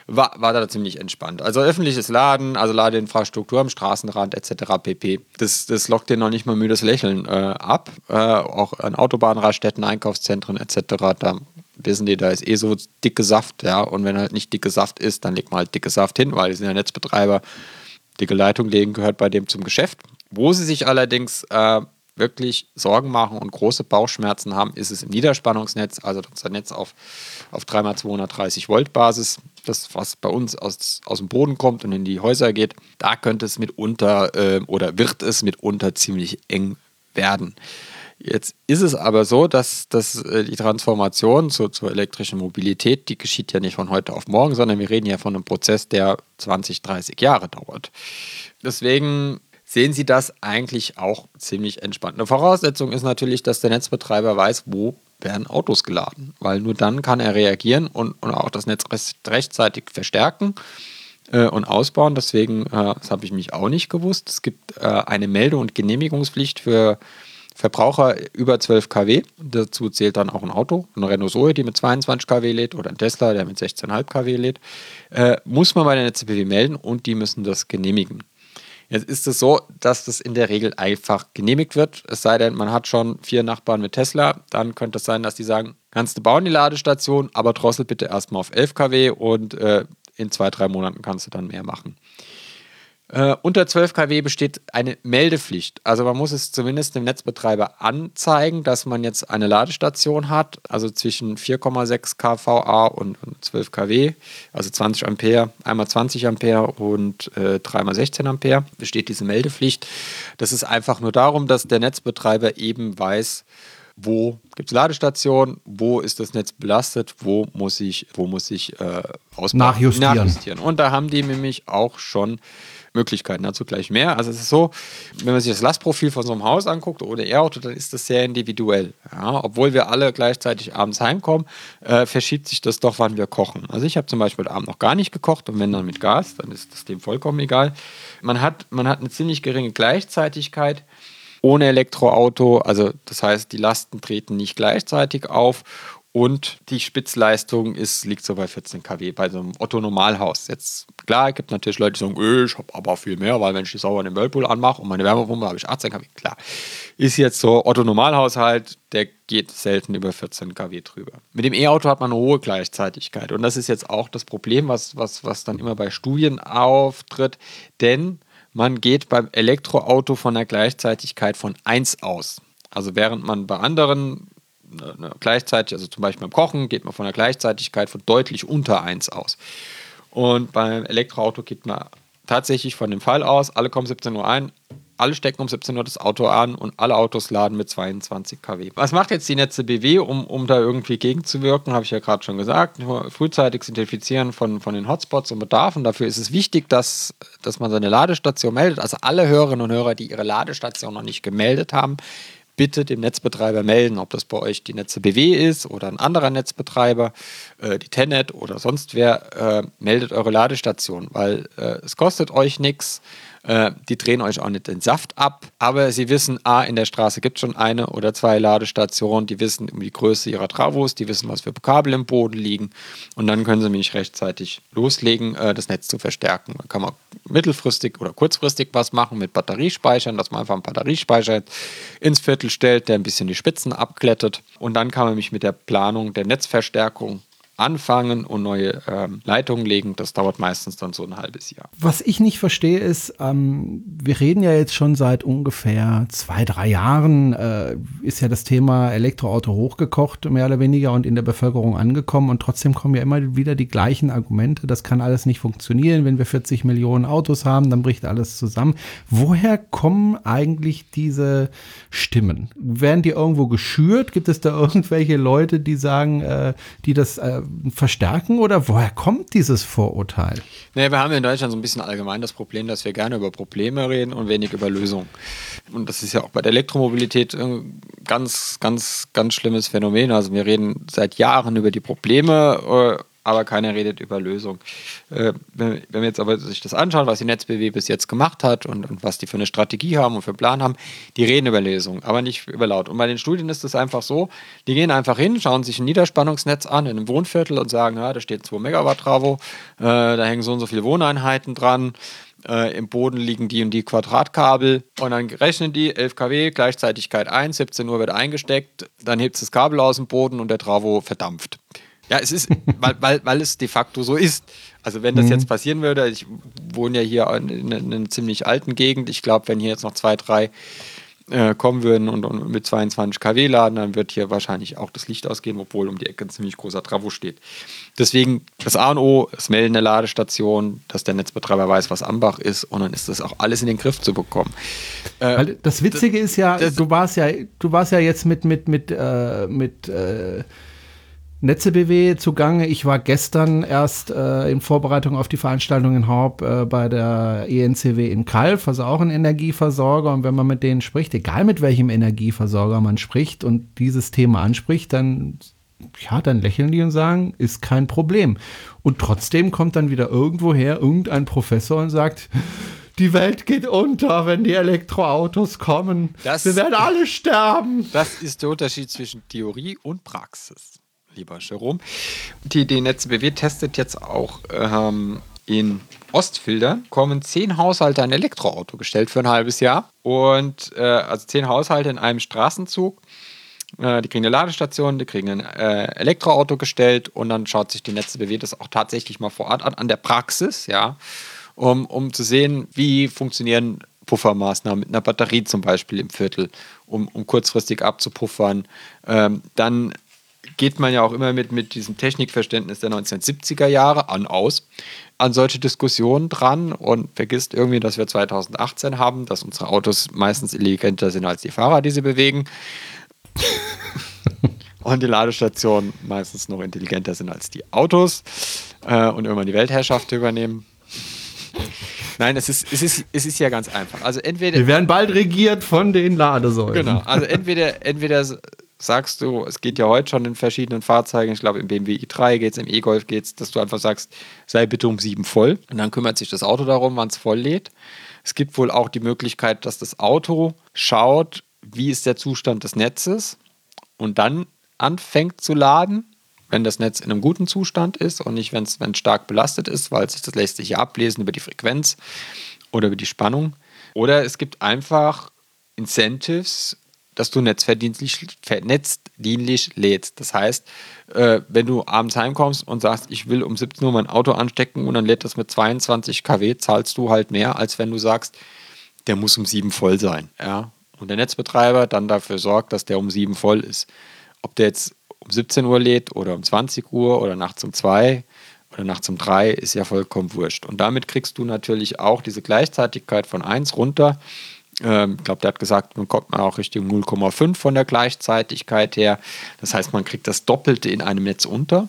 war, war da ziemlich entspannt. Also öffentliches Laden, also Ladeinfrastruktur am Straßenrand etc. pp. Das, das lockt dir noch nicht mal müdes Lächeln äh, ab. Äh, auch an Autobahnraststätten, Einkaufszentren etc. Da wissen die, da ist eh so dicke Saft, ja. Und wenn halt nicht dicke Saft ist, dann legt man halt dicke Saft hin, weil die sind ja Netzbetreiber. Dicke Leitung legen gehört bei dem zum Geschäft. Wo sie sich allerdings äh, wirklich Sorgen machen und große Bauchschmerzen haben, ist es im Niederspannungsnetz, also unser Netz auf, auf 3x230 Volt Basis, das was bei uns aus, aus dem Boden kommt und in die Häuser geht, da könnte es mitunter äh, oder wird es mitunter ziemlich eng werden. Jetzt ist es aber so, dass, dass äh, die Transformation zur, zur elektrischen Mobilität, die geschieht ja nicht von heute auf morgen, sondern wir reden ja von einem Prozess, der 20, 30 Jahre dauert. Deswegen sehen Sie das eigentlich auch ziemlich entspannt. Eine Voraussetzung ist natürlich, dass der Netzbetreiber weiß, wo werden Autos geladen, weil nur dann kann er reagieren und, und auch das Netz rechtzeitig verstärken äh, und ausbauen. Deswegen, äh, das habe ich mich auch nicht gewusst, es gibt äh, eine Melde- und Genehmigungspflicht für Verbraucher über 12 kW. Dazu zählt dann auch ein Auto, eine Renault Zoe, die mit 22 kW lädt oder ein Tesla, der mit 16,5 kW lädt. Äh, muss man bei der NetzBW melden und die müssen das genehmigen. Jetzt ist es so, dass das in der Regel einfach genehmigt wird. Es sei denn, man hat schon vier Nachbarn mit Tesla. Dann könnte es sein, dass die sagen, kannst du bauen die Ladestation, aber drossel bitte erstmal auf 11 kW und äh, in zwei, drei Monaten kannst du dann mehr machen. Äh, unter 12 kW besteht eine Meldepflicht. Also man muss es zumindest dem Netzbetreiber anzeigen, dass man jetzt eine Ladestation hat, also zwischen 4,6 kVA und, und 12 kW, also 20 Ampere, einmal 20 Ampere und äh, dreimal 16 Ampere besteht diese Meldepflicht. Das ist einfach nur darum, dass der Netzbetreiber eben weiß, wo gibt es Ladestationen, wo ist das Netz belastet, wo muss ich, wo muss ich äh, Nachjustieren. Nachjustieren. Und da haben die nämlich auch schon Möglichkeiten. Dazu gleich mehr. Also es ist so, wenn man sich das Lastprofil von so einem Haus anguckt oder E-Auto, dann ist das sehr individuell. Ja, obwohl wir alle gleichzeitig abends heimkommen, äh, verschiebt sich das doch, wann wir kochen. Also ich habe zum Beispiel Abend noch gar nicht gekocht und wenn dann mit Gas, dann ist das dem vollkommen egal. Man hat, man hat eine ziemlich geringe Gleichzeitigkeit ohne Elektroauto. Also das heißt, die Lasten treten nicht gleichzeitig auf und die Spitzleistung ist, liegt so bei 14 kW bei so einem Otto-Normalhaus. Jetzt, klar, es gibt natürlich Leute, die sagen, öh, ich habe aber viel mehr, weil wenn ich die sauber in den Whirlpool anmache und meine Wärmepumpe habe ich 18 kW. Klar, ist jetzt so Otto-Normalhaushalt, der geht selten über 14 kW drüber. Mit dem E-Auto hat man eine hohe Gleichzeitigkeit. Und das ist jetzt auch das Problem, was, was, was dann immer bei Studien auftritt. Denn man geht beim Elektroauto von der Gleichzeitigkeit von 1 aus. Also während man bei anderen eine gleichzeitig, also zum Beispiel beim Kochen geht man von einer Gleichzeitigkeit von deutlich unter 1 aus. Und beim Elektroauto geht man tatsächlich von dem Fall aus, alle kommen 17 Uhr ein, alle stecken um 17 Uhr das Auto an und alle Autos laden mit 22 kW. Was macht jetzt die Netze BW, um, um da irgendwie gegenzuwirken? Habe ich ja gerade schon gesagt. Frühzeitig Identifizieren von, von den Hotspots und Bedarfen. Dafür ist es wichtig, dass, dass man seine Ladestation meldet. Also alle Hörerinnen und Hörer, die ihre Ladestation noch nicht gemeldet haben, bitte dem Netzbetreiber melden, ob das bei euch die Netze BW ist oder ein anderer Netzbetreiber, äh, die Tenet oder sonst wer, äh, meldet eure Ladestation, weil äh, es kostet euch nichts. Äh, die drehen euch auch nicht den Saft ab, aber sie wissen, A, in der Straße gibt es schon eine oder zwei Ladestationen, die wissen um die Größe ihrer Travos, die wissen, was für Kabel im Boden liegen und dann können sie nämlich rechtzeitig loslegen, äh, das Netz zu verstärken. Da kann man mittelfristig oder kurzfristig was machen mit Batteriespeichern, dass man einfach einen Batteriespeicher ins Viertel stellt, der ein bisschen die Spitzen abklettet und dann kann man nämlich mit der Planung der Netzverstärkung anfangen und neue ähm, Leitungen legen. Das dauert meistens dann so ein halbes Jahr. Was ich nicht verstehe ist, ähm, wir reden ja jetzt schon seit ungefähr zwei, drei Jahren, äh, ist ja das Thema Elektroauto hochgekocht, mehr oder weniger, und in der Bevölkerung angekommen. Und trotzdem kommen ja immer wieder die gleichen Argumente. Das kann alles nicht funktionieren. Wenn wir 40 Millionen Autos haben, dann bricht alles zusammen. Woher kommen eigentlich diese Stimmen? Werden die irgendwo geschürt? Gibt es da irgendwelche Leute, die sagen, äh, die das äh, verstärken oder woher kommt dieses Vorurteil? Naja, wir haben in Deutschland so ein bisschen allgemein das Problem, dass wir gerne über Probleme reden und wenig über Lösungen. Und das ist ja auch bei der Elektromobilität ein ganz, ganz, ganz schlimmes Phänomen. Also wir reden seit Jahren über die Probleme äh, aber keiner redet über Lösung. Äh, wenn, wenn, wir jetzt aber sich das anschauen, was die NetzBW bis jetzt gemacht hat und, und, was die für eine Strategie haben und für einen Plan haben, die reden über Lösungen, aber nicht über laut. Und bei den Studien ist es einfach so, die gehen einfach hin, schauen sich ein Niederspannungsnetz an in einem Wohnviertel und sagen, ja, da steht 2 Megawatt Travo, äh, da hängen so und so viele Wohneinheiten dran, äh, Im Boden liegen die und die Quadratkabel und dann rechnen die 11 kW, Gleichzeitigkeit 1, 17 Uhr wird eingesteckt, dann hebt das Kabel aus dem Boden und der Travo verdampft. Ja, es ist, weil, weil, weil es de facto so ist. Also wenn das mhm. jetzt passieren würde, ich wohne ja hier in, in, in einer ziemlich alten Gegend. Ich glaube, wenn hier jetzt noch zwei, drei äh, kommen würden und, und, mit 22 kW laden, dann wird hier wahrscheinlich auch das Licht ausgehen, obwohl um die Ecke ein ziemlich großer Travo steht. Deswegen das A und O, das Melden der Ladestation, dass der Netzbetreiber weiß, was Ambach ist und dann ist das auch alles in den Griff zu bekommen. Äh, das Witzige ist ja, du warst ja, du warst ja jetzt mit, mit, mit, äh, mit äh, Netze BW zugange. Ich war gestern erst äh, in Vorbereitung auf die Veranstaltung in Horb äh, bei der ENCW in Kalf, also auch ein Energieversorger. Und wenn man mit denen spricht, egal mit welchem Energieversorger man spricht und dieses Thema anspricht, dann ja, dann lächeln die und sagen, ist kein Problem. Und trotzdem kommt dann wieder irgendwoher irgendein Professor und sagt, die Welt geht unter, wenn die Elektroautos kommen. Das, Wir werden alle sterben. Das ist der Unterschied zwischen Theorie und Praxis lieber Jerome. Die, Netze BW testet jetzt auch ähm, in Ostfilter kommen zehn Haushalte ein Elektroauto gestellt für ein halbes Jahr. Und äh, also zehn Haushalte in einem Straßenzug. Äh, die kriegen eine Ladestation, die kriegen ein äh, Elektroauto gestellt und dann schaut sich die Netze BW das auch tatsächlich mal vor Ort an, an der Praxis, ja, um, um zu sehen, wie funktionieren Puffermaßnahmen mit einer Batterie zum Beispiel im Viertel, um, um kurzfristig abzupuffern. Ähm, dann geht man ja auch immer mit, mit diesem Technikverständnis der 1970er Jahre an aus, an solche Diskussionen dran und vergisst irgendwie, dass wir 2018 haben, dass unsere Autos meistens intelligenter sind als die Fahrer, die sie bewegen. und die Ladestationen meistens noch intelligenter sind als die Autos äh, und irgendwann die Weltherrschaft übernehmen. Nein, es ist, es, ist, es ist ja ganz einfach. Also entweder. Wir werden bald regiert von den Ladesäulen. Genau. Also entweder, entweder sagst du, es geht ja heute schon in verschiedenen Fahrzeugen, ich glaube im BMW i3 geht es, im E-Golf geht es, dass du einfach sagst, sei bitte um sieben voll. Und dann kümmert sich das Auto darum, wann es voll lädt. Es gibt wohl auch die Möglichkeit, dass das Auto schaut, wie ist der Zustand des Netzes und dann anfängt zu laden, wenn das Netz in einem guten Zustand ist und nicht, wenn es stark belastet ist, weil sich das lässt sich ja ablesen über die Frequenz oder über die Spannung. Oder es gibt einfach Incentives, dass du netzverdienstlich, netzdienlich lädst. Das heißt, äh, wenn du abends heimkommst und sagst, ich will um 17 Uhr mein Auto anstecken und dann lädt das mit 22 kW, zahlst du halt mehr, als wenn du sagst, der muss um 7 voll sein. Ja? Und der Netzbetreiber dann dafür sorgt, dass der um 7 voll ist. Ob der jetzt um 17 Uhr lädt oder um 20 Uhr oder nachts um 2 oder nachts um 3, ist ja vollkommen wurscht. Und damit kriegst du natürlich auch diese Gleichzeitigkeit von 1 runter ähm, ich glaube, der hat gesagt, man kommt man auch Richtung 0,5 von der Gleichzeitigkeit her. Das heißt, man kriegt das Doppelte in einem Netz unter,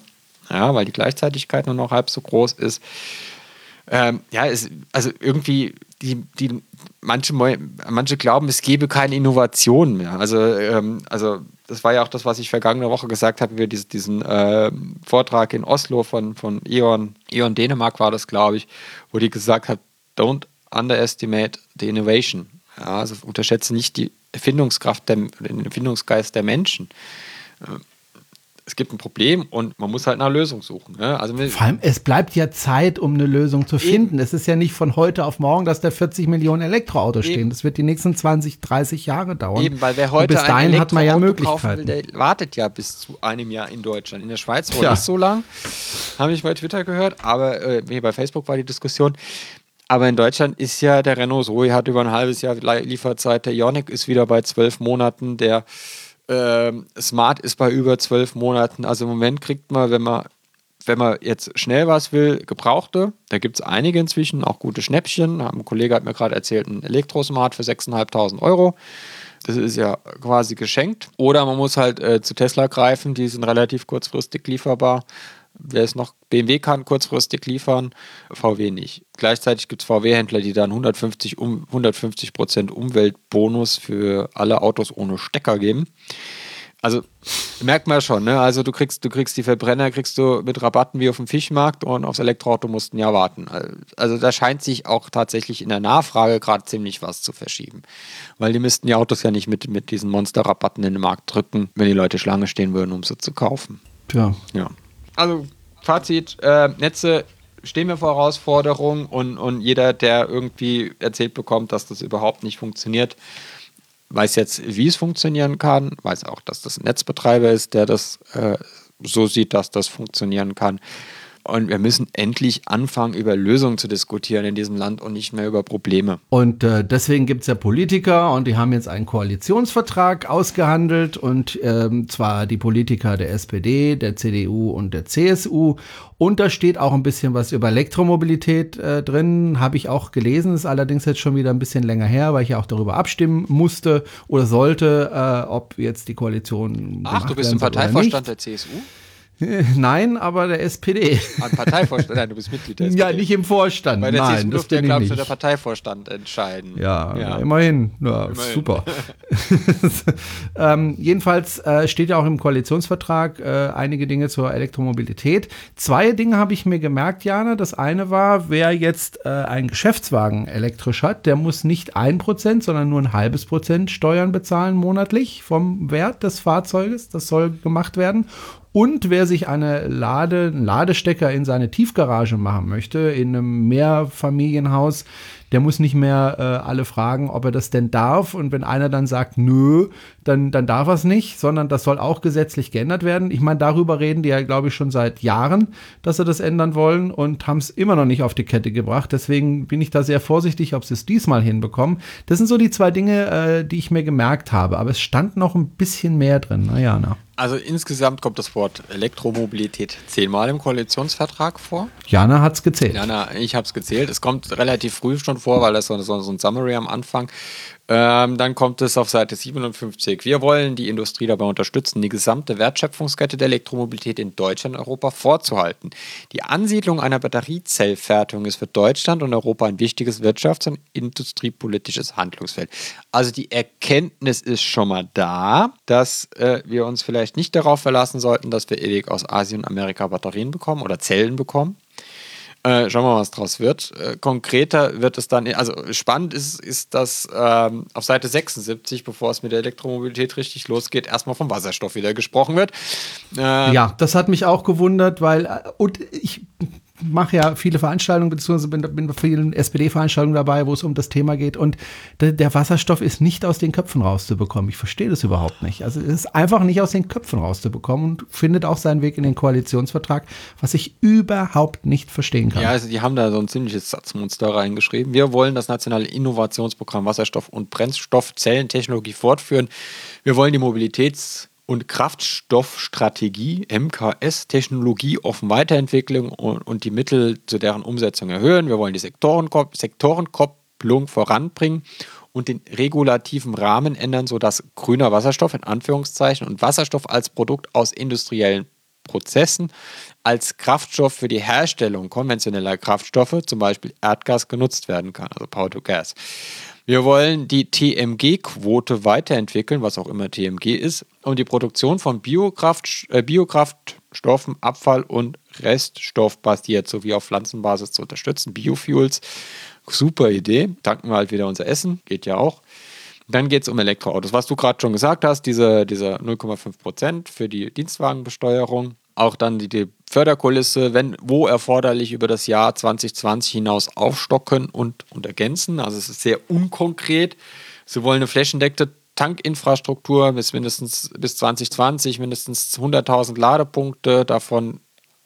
ja, weil die Gleichzeitigkeit nur noch halb so groß ist. Ähm, ja, es, also irgendwie, die, die, manche, manche glauben, es gebe keine Innovation mehr. Also, ähm, also das war ja auch das, was ich vergangene Woche gesagt habe, wir diesen, diesen äh, Vortrag in Oslo von, von E.ON, E.ON Dänemark war das, glaube ich, wo die gesagt hat, don't underestimate the innovation. Ja, also unterschätze nicht die Erfindungskraft, der, den Erfindungsgeist der Menschen. Äh, es gibt ein Problem und man muss halt nach Lösung suchen. Ne? Also Vor allem, es bleibt ja Zeit, um eine Lösung zu finden. Eben. Es ist ja nicht von heute auf morgen, dass da 40 Millionen Elektroautos Eben. stehen. Das wird die nächsten 20, 30 Jahre dauern. Eben, weil wer heute und bis dahin hat man ja Möglichkeiten. Will, der wartet ja bis zu einem Jahr in Deutschland. In der Schweiz wohl ja. nicht so lang, habe ich bei Twitter gehört, aber äh, bei Facebook war die Diskussion. Aber in Deutschland ist ja der Renault Zoe hat über ein halbes Jahr Lieferzeit. Der Ioniq ist wieder bei zwölf Monaten. Der äh, Smart ist bei über zwölf Monaten. Also im Moment kriegt man, wenn man, wenn man jetzt schnell was will, gebrauchte. Da gibt es einige inzwischen, auch gute Schnäppchen. Ein Kollege hat mir gerade erzählt, ein Elektrosmart für 6.500 Euro. Das ist ja quasi geschenkt. Oder man muss halt äh, zu Tesla greifen, die sind relativ kurzfristig lieferbar. Wer es noch, BMW kann kurzfristig liefern, VW nicht. Gleichzeitig gibt es VW-Händler, die dann 150, um, 150 Umweltbonus für alle Autos ohne Stecker geben. Also merkt man schon, ne? Also du kriegst, du kriegst die Verbrenner, kriegst du mit Rabatten wie auf dem Fischmarkt und aufs Elektroauto musst du ein Jahr warten. Also da scheint sich auch tatsächlich in der Nachfrage gerade ziemlich was zu verschieben. Weil die müssten die Autos ja nicht mit, mit diesen Monsterrabatten in den Markt drücken, wenn die Leute Schlange stehen würden, um sie zu kaufen. Tja. Ja also Fazit, äh, Netze stehen mir vor Herausforderungen und, und jeder, der irgendwie erzählt bekommt, dass das überhaupt nicht funktioniert, weiß jetzt, wie es funktionieren kann, weiß auch, dass das ein Netzbetreiber ist, der das äh, so sieht, dass das funktionieren kann. Und wir müssen endlich anfangen, über Lösungen zu diskutieren in diesem Land und nicht mehr über Probleme. Und äh, deswegen gibt es ja Politiker und die haben jetzt einen Koalitionsvertrag ausgehandelt und ähm, zwar die Politiker der SPD, der CDU und der CSU. Und da steht auch ein bisschen was über Elektromobilität äh, drin, habe ich auch gelesen, ist allerdings jetzt schon wieder ein bisschen länger her, weil ich ja auch darüber abstimmen musste oder sollte, äh, ob jetzt die Koalition. Ach, du bist im Parteivorstand der CSU? Nein, aber der SPD. Ein Parteivorstand? Nein, du bist Mitglied der SPD. Ja, nicht im Vorstand. Bei der Nein, CSU durfte ja, glaube ich, der Parteivorstand entscheiden. Ja, ja. immerhin. Ja, immerhin. Super. ähm, jedenfalls äh, steht ja auch im Koalitionsvertrag äh, einige Dinge zur Elektromobilität. Zwei Dinge habe ich mir gemerkt, Jana. Das eine war, wer jetzt äh, einen Geschäftswagen elektrisch hat, der muss nicht ein Prozent, sondern nur ein halbes Prozent Steuern bezahlen monatlich vom Wert des Fahrzeuges. Das soll gemacht werden. Und wer sich eine Lade, einen Ladestecker in seine Tiefgarage machen möchte, in einem Mehrfamilienhaus, der muss nicht mehr äh, alle fragen, ob er das denn darf. Und wenn einer dann sagt, nö, dann, dann darf er es nicht, sondern das soll auch gesetzlich geändert werden. Ich meine, darüber reden die ja, glaube ich, schon seit Jahren, dass sie das ändern wollen und haben es immer noch nicht auf die Kette gebracht. Deswegen bin ich da sehr vorsichtig, ob sie es diesmal hinbekommen. Das sind so die zwei Dinge, äh, die ich mir gemerkt habe. Aber es stand noch ein bisschen mehr drin. Naja, na. Also insgesamt kommt das Wort Elektromobilität zehnmal im Koalitionsvertrag vor. Jana hat es gezählt. Jana, ich habe es gezählt. Es kommt relativ früh schon vor, weil das so, so, so ein Summary am Anfang. Ähm, dann kommt es auf Seite 57. Wir wollen die Industrie dabei unterstützen, die gesamte Wertschöpfungskette der Elektromobilität in Deutschland und Europa vorzuhalten. Die Ansiedlung einer Batteriezellfertigung ist für Deutschland und Europa ein wichtiges wirtschafts- und industriepolitisches Handlungsfeld. Also die Erkenntnis ist schon mal da, dass äh, wir uns vielleicht nicht darauf verlassen sollten, dass wir ewig aus Asien und Amerika Batterien bekommen oder Zellen bekommen, äh, schauen wir mal, was draus wird. Äh, konkreter wird es dann, also spannend ist, ist dass ähm, auf Seite 76, bevor es mit der Elektromobilität richtig losgeht, erstmal vom Wasserstoff wieder gesprochen wird. Ähm, ja, das hat mich auch gewundert, weil, äh, und ich mache ja viele Veranstaltungen, beziehungsweise bin, bin bei vielen SPD-Veranstaltungen dabei, wo es um das Thema geht. Und der, der, Wasserstoff ist nicht aus den Köpfen rauszubekommen. Ich verstehe das überhaupt nicht. Also es ist einfach nicht aus den Köpfen rauszubekommen und findet auch seinen Weg in den Koalitionsvertrag, was ich überhaupt nicht verstehen kann. Ja, also die haben da so ein ziemliches Satzmonster reingeschrieben. Wir wollen das nationale Innovationsprogramm Wasserstoff- und Brennstoffzellentechnologie fortführen. Wir wollen die Mobilitäts- und Kraftstoffstrategie, MKS, Technologie offen Weiterentwicklung und, und, die Mittel zu deren Umsetzung erhöhen. Wir wollen die Sektorenkop Sektorenkopplung voranbringen und den regulativen Rahmen ändern, sodass grüner Wasserstoff in Anführungszeichen und Wasserstoff als Produkt aus industriellen Prozessen als Kraftstoff für die Herstellung konventioneller Kraftstoffe, zum Beispiel Erdgas, genutzt werden kann, also Power to Gas. Wir wollen die TMG-Quote weiterentwickeln, was auch immer TMG ist, um die Produktion von Biokraft, äh, Biokraftstoffen, Abfall und Reststoffbasiert sowie auf Pflanzenbasis zu unterstützen. Biofuels, super Idee. Tanken wir halt wieder unser Essen, geht ja auch. Dann geht es um Elektroautos. Was du gerade schon gesagt hast, diese, diese 0,5% für die Dienstwagenbesteuerung auch dann die, die Förderkulisse, wenn wo erforderlich, über das Jahr 2020 hinaus aufstocken und, und ergänzen. Also es ist sehr unkonkret. Sie wollen eine flächendeckte Tankinfrastruktur bis mindestens bis 2020, mindestens 100.000 Ladepunkte, davon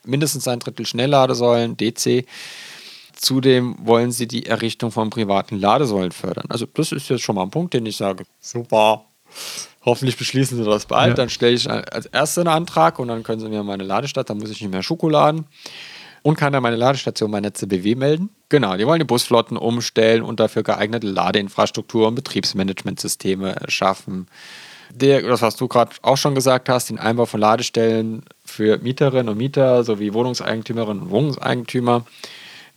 mindestens ein Drittel Schnellladesäulen, DC. Zudem wollen sie die Errichtung von privaten Ladesäulen fördern. Also das ist jetzt schon mal ein Punkt, den ich sage, super. Hoffentlich beschließen sie das bald. Ja. Dann stelle ich als erstes einen Antrag und dann können sie mir meine Ladestadt, dann muss ich nicht mehr Schokoladen. Und kann dann meine Ladestation bei NetzBW melden. Genau, die wollen die Busflotten umstellen und dafür geeignete Ladeinfrastruktur und Betriebsmanagementsysteme schaffen. Der, das, was du gerade auch schon gesagt hast, den Einbau von Ladestellen für Mieterinnen und Mieter sowie Wohnungseigentümerinnen und Wohnungseigentümer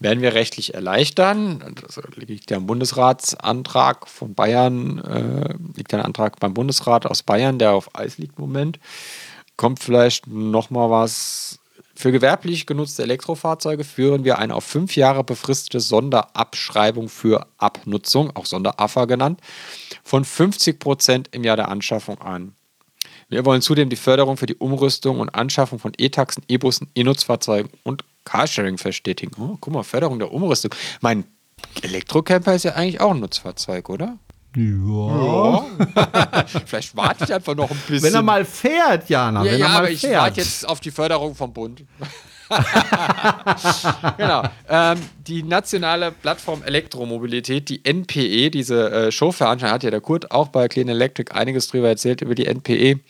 werden wir rechtlich erleichtern. Das liegt ja ein Bundesratsantrag von Bayern, äh, liegt ein Antrag beim Bundesrat aus Bayern, der auf Eis liegt im Moment. Kommt vielleicht nochmal was. Für gewerblich genutzte Elektrofahrzeuge führen wir eine auf fünf Jahre befristete Sonderabschreibung für Abnutzung, auch Sonderafa genannt, von 50 Prozent im Jahr der Anschaffung an. Wir wollen zudem die Förderung für die Umrüstung und Anschaffung von E-Taxen, E-Bussen, E-Nutzfahrzeugen und Carsharing verstetigen. Oh, guck mal, Förderung der Umrüstung. Mein Elektrocamper ist ja eigentlich auch ein Nutzfahrzeug, oder? Ja. Vielleicht warte ich einfach noch ein bisschen. Wenn er mal fährt, Jana. ja, wenn ja er mal aber ich fährt. warte jetzt auf die Förderung vom Bund. genau. Ähm, die nationale Plattform Elektromobilität, die NPE, diese äh, Showveranstaltung, hat ja der Kurt auch bei Clean Electric einiges drüber erzählt, über die NPE.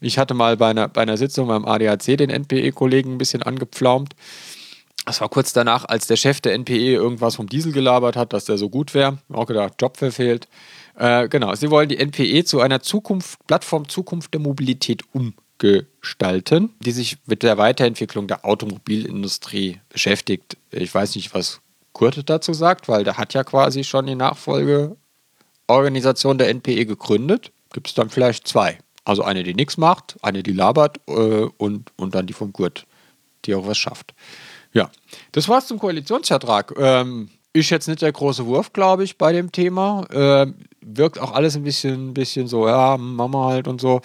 Ich hatte mal bei einer, bei einer Sitzung beim ADAC den NPE-Kollegen ein bisschen angepflaumt. Das war kurz danach, als der Chef der NPE irgendwas vom Diesel gelabert hat, dass der so gut wäre. Auch gedacht, Job verfehlt. Äh, genau, sie wollen die NPE zu einer Zukunft, Plattform Zukunft der Mobilität umgestalten, die sich mit der Weiterentwicklung der Automobilindustrie beschäftigt. Ich weiß nicht, was Kurt dazu sagt, weil der hat ja quasi schon die Nachfolgeorganisation der NPE gegründet. Gibt es dann vielleicht zwei. Also eine, die nichts macht, eine, die labert äh, und, und dann die von Kurt, die auch was schafft. Ja, das war's zum Koalitionsvertrag. Ähm, ist jetzt nicht der große Wurf, glaube ich, bei dem Thema. Ähm, wirkt auch alles ein bisschen, bisschen so, ja, Mama halt und so.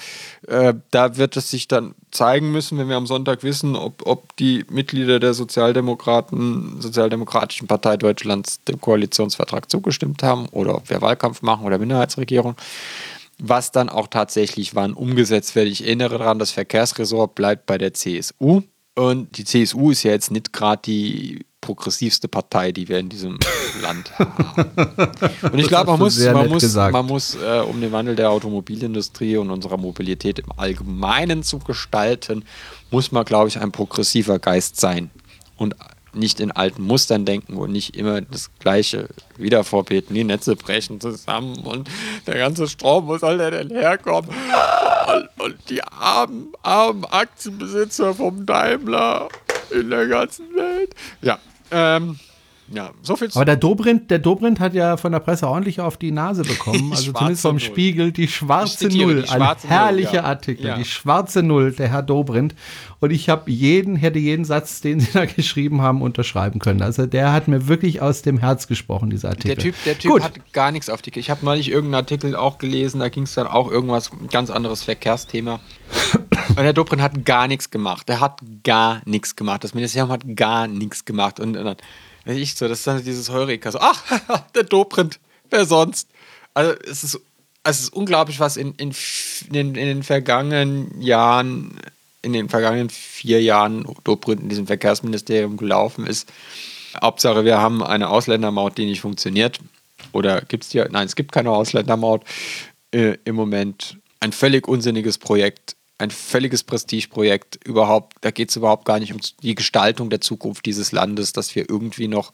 Äh, da wird es sich dann zeigen müssen, wenn wir am Sonntag wissen, ob, ob die Mitglieder der Sozialdemokraten, Sozialdemokratischen Partei Deutschlands dem Koalitionsvertrag zugestimmt haben oder ob wir Wahlkampf machen oder Minderheitsregierung. Was dann auch tatsächlich wann umgesetzt wird. Ich erinnere daran, das Verkehrsressort bleibt bei der CSU. Und die CSU ist ja jetzt nicht gerade die progressivste Partei, die wir in diesem Land haben. Und ich glaube, man muss, man muss, gesagt. man muss äh, um den Wandel der Automobilindustrie und unserer Mobilität im Allgemeinen zu gestalten, muss man, glaube ich, ein progressiver Geist sein und nicht in alten Mustern denken und nicht immer das Gleiche wieder vorbeten. Die Netze brechen zusammen und der ganze Strom, wo soll der denn herkommen? Und, und die armen, armen Aktienbesitzer vom Daimler in der ganzen Welt. Ja, ähm, ja, so viel Aber der Dobrindt, der Dobrindt hat ja von der Presse ordentlich auf die Nase bekommen. Also zumindest vom Null. Spiegel die schwarze zitiere, Null. die Ein schwarze Null, herrlicher ja. Artikel. Ja. Die schwarze Null, der Herr Dobrindt. Und ich habe jeden, hätte jeden Satz, den sie da geschrieben haben, unterschreiben können. Also der hat mir wirklich aus dem Herz gesprochen, dieser Artikel. Der Typ, der typ Gut. hat gar nichts auf die Ich habe neulich irgendeinen Artikel auch gelesen, da ging es dann auch irgendwas, ein ganz anderes Verkehrsthema. Und der Dobrindt hat gar nichts gemacht. Der hat gar nichts gemacht. Das Ministerium hat gar nichts gemacht. Und, und ich so, das ist dann dieses Heureka. So, ach, der Dobrindt, wer sonst? Also es ist, es ist unglaublich, was in, in, in, den, in den vergangenen Jahren, in den vergangenen vier Jahren Dobrindt in diesem Verkehrsministerium gelaufen ist. Hauptsache, wir haben eine Ausländermaut, die nicht funktioniert. Oder gibt es die? Nein, es gibt keine Ausländermaut äh, im Moment. Ein völlig unsinniges Projekt, ein völliges Prestigeprojekt. Überhaupt, da geht es überhaupt gar nicht um die Gestaltung der Zukunft dieses Landes, dass wir irgendwie noch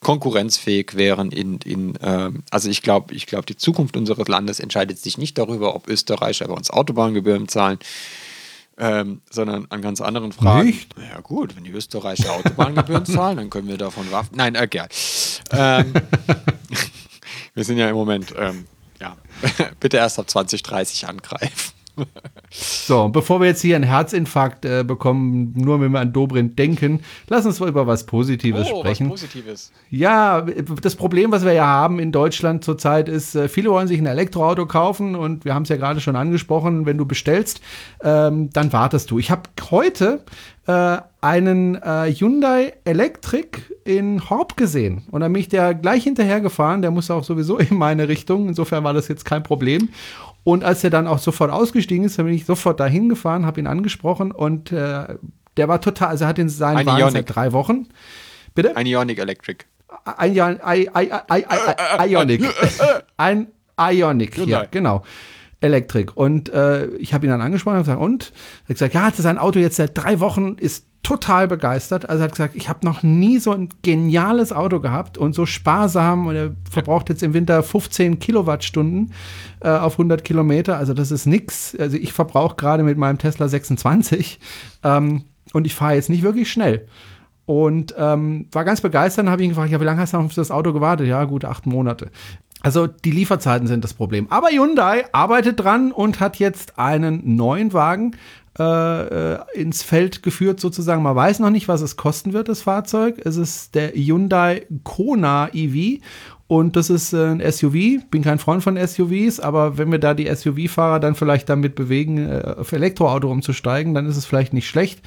konkurrenzfähig wären in, in ähm, also ich glaube, ich glaube, die Zukunft unseres Landes entscheidet sich nicht darüber, ob Österreicher bei uns Autobahngebühren zahlen, ähm, sondern an ganz anderen Fragen. Nicht? Ja gut, wenn die Österreicher Autobahngebühren zahlen, dann können wir davon Waffen. Nein, äh, gern. Ähm, wir sind ja im Moment, ähm, ja, bitte erst ab 2030 angreifen. So, bevor wir jetzt hier einen Herzinfarkt äh, bekommen, nur wenn wir an Dobrindt denken, lass uns mal über was Positives sprechen. Oh, Positives. Ja, das Problem, was wir ja haben in Deutschland zurzeit, ist, äh, viele wollen sich ein Elektroauto kaufen und wir haben es ja gerade schon angesprochen, wenn du bestellst, ähm, dann wartest du. Ich habe heute äh, einen äh, Hyundai Electric in Horb gesehen und dann bin ich der gleich hinterher gefahren, der musste auch sowieso in meine Richtung, insofern war das jetzt kein Problem. Und als er dann auch sofort ausgestiegen ist, dann bin ich sofort dahin gefahren, habe ihn angesprochen und äh, der war total, also er hat in seinen Ein Wagen seit drei Wochen. Bitte? Ein Ionic Electric. Ein Ion, I, I, I, I, I, Ionic. Ein Ionic, ja, Hyundai. genau. Elektrik. Und äh, ich habe ihn dann angesprochen und gesagt, und? Er hat gesagt, ja, hat sein Auto jetzt seit drei Wochen, ist total begeistert. Also er hat gesagt, ich habe noch nie so ein geniales Auto gehabt und so sparsam. Und er verbraucht jetzt im Winter 15 Kilowattstunden äh, auf 100 Kilometer. Also das ist nix. Also ich verbrauche gerade mit meinem Tesla 26 ähm, und ich fahre jetzt nicht wirklich schnell. Und ähm, war ganz begeistert. Dann habe ich ihn gefragt, ja, wie lange hast du auf das Auto gewartet? Ja, gute acht Monate. Also die Lieferzeiten sind das Problem. Aber Hyundai arbeitet dran und hat jetzt einen neuen Wagen äh, äh, ins Feld geführt sozusagen. Man weiß noch nicht, was es kosten wird, das Fahrzeug. Es ist der Hyundai Kona EV Und das ist äh, ein SUV. Bin kein Freund von SUVs, aber wenn wir da die SUV-Fahrer dann vielleicht damit bewegen, äh, auf Elektroauto umzusteigen, dann ist es vielleicht nicht schlecht.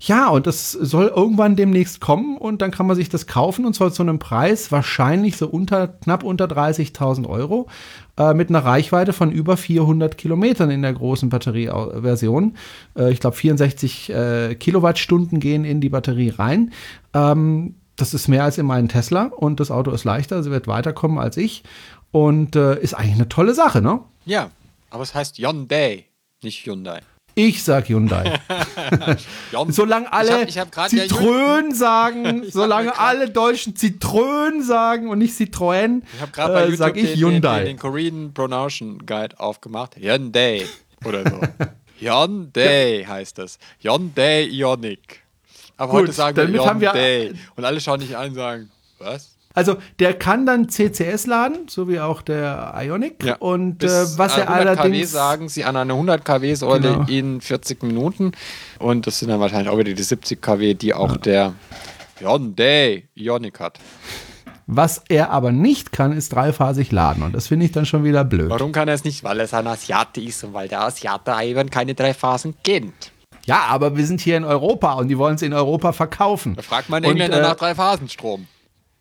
Ja, und das soll irgendwann demnächst kommen und dann kann man sich das kaufen und zwar zu einem Preis wahrscheinlich so unter, knapp unter 30.000 Euro äh, mit einer Reichweite von über 400 Kilometern in der großen Batterieversion. Äh, ich glaube 64 äh, Kilowattstunden gehen in die Batterie rein. Ähm, das ist mehr als in meinem Tesla und das Auto ist leichter, also wird weiterkommen als ich und äh, ist eigentlich eine tolle Sache, ne? Ja, aber es heißt Hyundai, nicht Hyundai. Ich sag Hyundai. solange alle ich hab, ich hab Zitrön sagen, solange alle Deutschen Zitrön sagen und nicht Citroën, ich habe gerade bei äh, sag ich den, Hyundai. Den, den, den Korean Pronunciation Guide aufgemacht. Hyundai oder so. Hyundai heißt das. Hyundai Ioniq. Aber Gut, heute sagen damit wir haben wir- Hyundai. Und alle schauen dich an und sagen, was? Also der kann dann CCS laden, so wie auch der Ionic. Und äh, was er 100 kW allerdings sagen sie an einer 100 kW Säule Genau. in 40 Minuten. Und das sind dann wahrscheinlich auch wieder die 70 kW, die auch der Hyundai Ioniq hat. Was er aber nicht kann, ist dreiphasig laden. Und das finde ich dann schon wieder blöd. Warum kann er es nicht? Weil er ein Asiate ist und weil der Asiate eben keine drei Phasen kennt. Ja, aber wir sind hier in Europa und die wollen es in Europa verkaufen. Da fragt man Und, Engländer äh, nach drei Phasen Strom.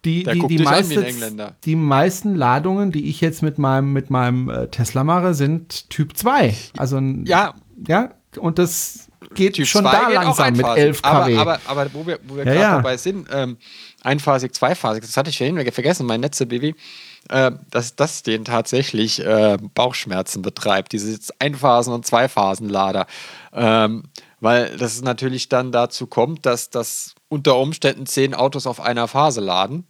Die, die, die, wie meiste, die meisten Ladungen, die ich jetzt mit meinem, mit meinem äh, Tesla mache, sind Typ 2. Also Ja. ja, und das geht Typ schon 2 da geht langsam mit einphasig. 11 kW. Aber, aber, aber wo wir, wo wir Ja, gerade ja. dabei sind, ähm, einphasig, zweifasig, das hatte ich vorhin vergessen, mein Netze BW, äh, dass das den tatsächlich äh, Bauchschmerzen betreibt, diese Einphasen- und Zweiphasenlader. Ähm, weil das natürlich dann dazu kommt, dass das unter Umständen zehn Autos auf einer Phase laden.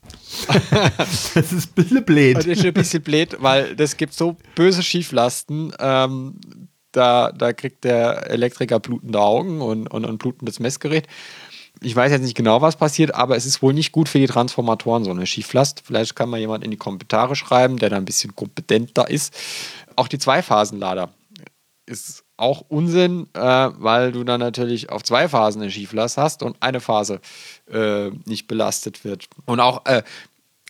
das ist ein bisschen blöd. Das ist ein bisschen blöd, weil das gibt so böse Schieflasten. Ähm, da, da kriegt der Elektriker blutende Augen und, und, und blutendes Messgerät. Ich weiß jetzt nicht genau, was passiert, aber es ist wohl nicht gut für die Transformatoren, so eine Schieflast. Vielleicht kann mal jemand in die Kommentare schreiben, der da ein bisschen kompetenter ist. Auch die Zweiphasenlader ist auch Unsinn, äh, weil du dann natürlich auf zwei Phasen eine Schieflast hast und eine Phase äh, nicht belastet wird. Und auch äh,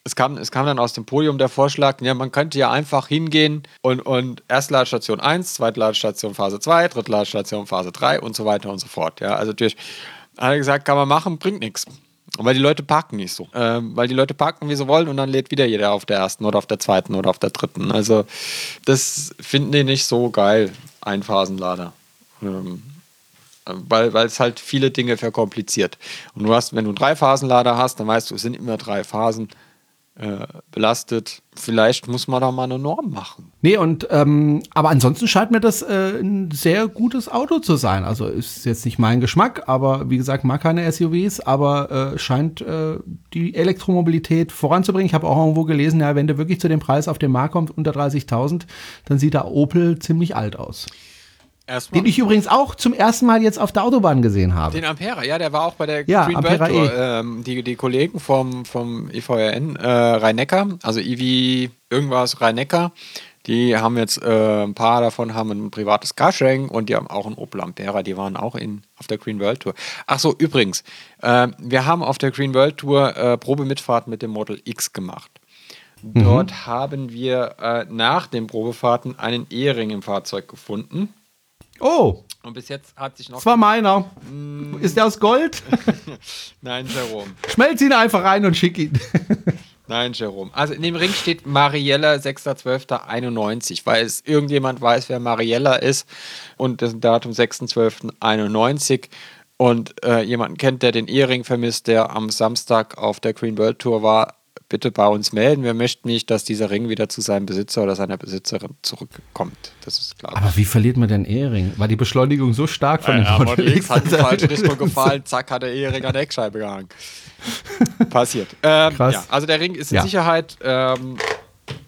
es kam, es kam dann aus dem Podium der Vorschlag, ja, man könnte ja einfach hingehen und, und Erstladestation 1, Zweitladestation Phase 2, Drittladestation Phase 3 und so weiter und so fort. Ja, also durch, hat er gesagt, kann man machen, bringt nichts. Weil die Leute parken nicht so. Ähm, weil die Leute parken, wie sie wollen, und dann lädt wieder jeder auf der ersten oder auf der zweiten oder auf der dritten. Also, das finden die nicht so geil, Einphasenlader. Ähm, weil es halt viele Dinge verkompliziert. Und du hast, wenn du einen Dreiphasenlader hast, dann weißt du, es sind immer drei Phasen äh, belastet. Vielleicht muss man da mal eine Norm machen. Nee, und ähm, aber ansonsten scheint mir das äh, ein sehr gutes Auto zu sein. Also ist jetzt nicht mein Geschmack, aber wie gesagt, mag keine SUVs, aber äh, scheint äh, die Elektromobilität voranzubringen. Ich habe auch irgendwo gelesen, ja, wenn der wirklich zu dem Preis auf den Markt kommt, unter 30.000, dann sieht der Opel ziemlich alt aus. Erstmal. Den ich übrigens auch zum ersten Mal jetzt auf der Autobahn gesehen habe. Den Ampera, ja, der war auch bei der Ja, Green Ampera Belt Tour. E. Ähm, die, die Kollegen vom, vom EVRN, äh, Rhein-Neckar, also EV irgendwas Rhein-Neckar, die haben jetzt, äh, ein paar davon haben ein privates Carsharing und die haben auch einen Opel Ampera, die waren auch in, auf der Green World Tour. Ach so, übrigens, äh, wir haben auf der Green World Tour äh, Probemitfahrt mit dem Model X gemacht. Dort haben wir äh, nach den Probefahrten einen Ehering im Fahrzeug gefunden. Oh, Und bis jetzt hat sich noch. das war meiner. Mm. Ist der aus Gold? Nein, Jerome. Schmelz ihn einfach rein und schick ihn. Nein, Jerome. Also in dem Ring steht Mariella 6.12.91, weil es irgendjemand weiß, wer Mariella ist und das Datum 6.12.91 und äh, jemanden kennt, der den Ehering vermisst, der am Samstag auf der Green World Tour war, bitte bei uns melden. Wir möchten nicht, dass dieser Ring wieder zu seinem Besitzer oder seiner Besitzerin zurückkommt. Das ist klar. Aber wie verliert man den Ehering? War die Beschleunigung so stark von Ja, dem Model X hat in die er- falsche Richtung gefallen, zack, hat der Ehering an der Eckscheibe gehangen. Passiert. Ähm, Krass. Ja, also der Ring ist in Ja. Sicherheit. Ähm,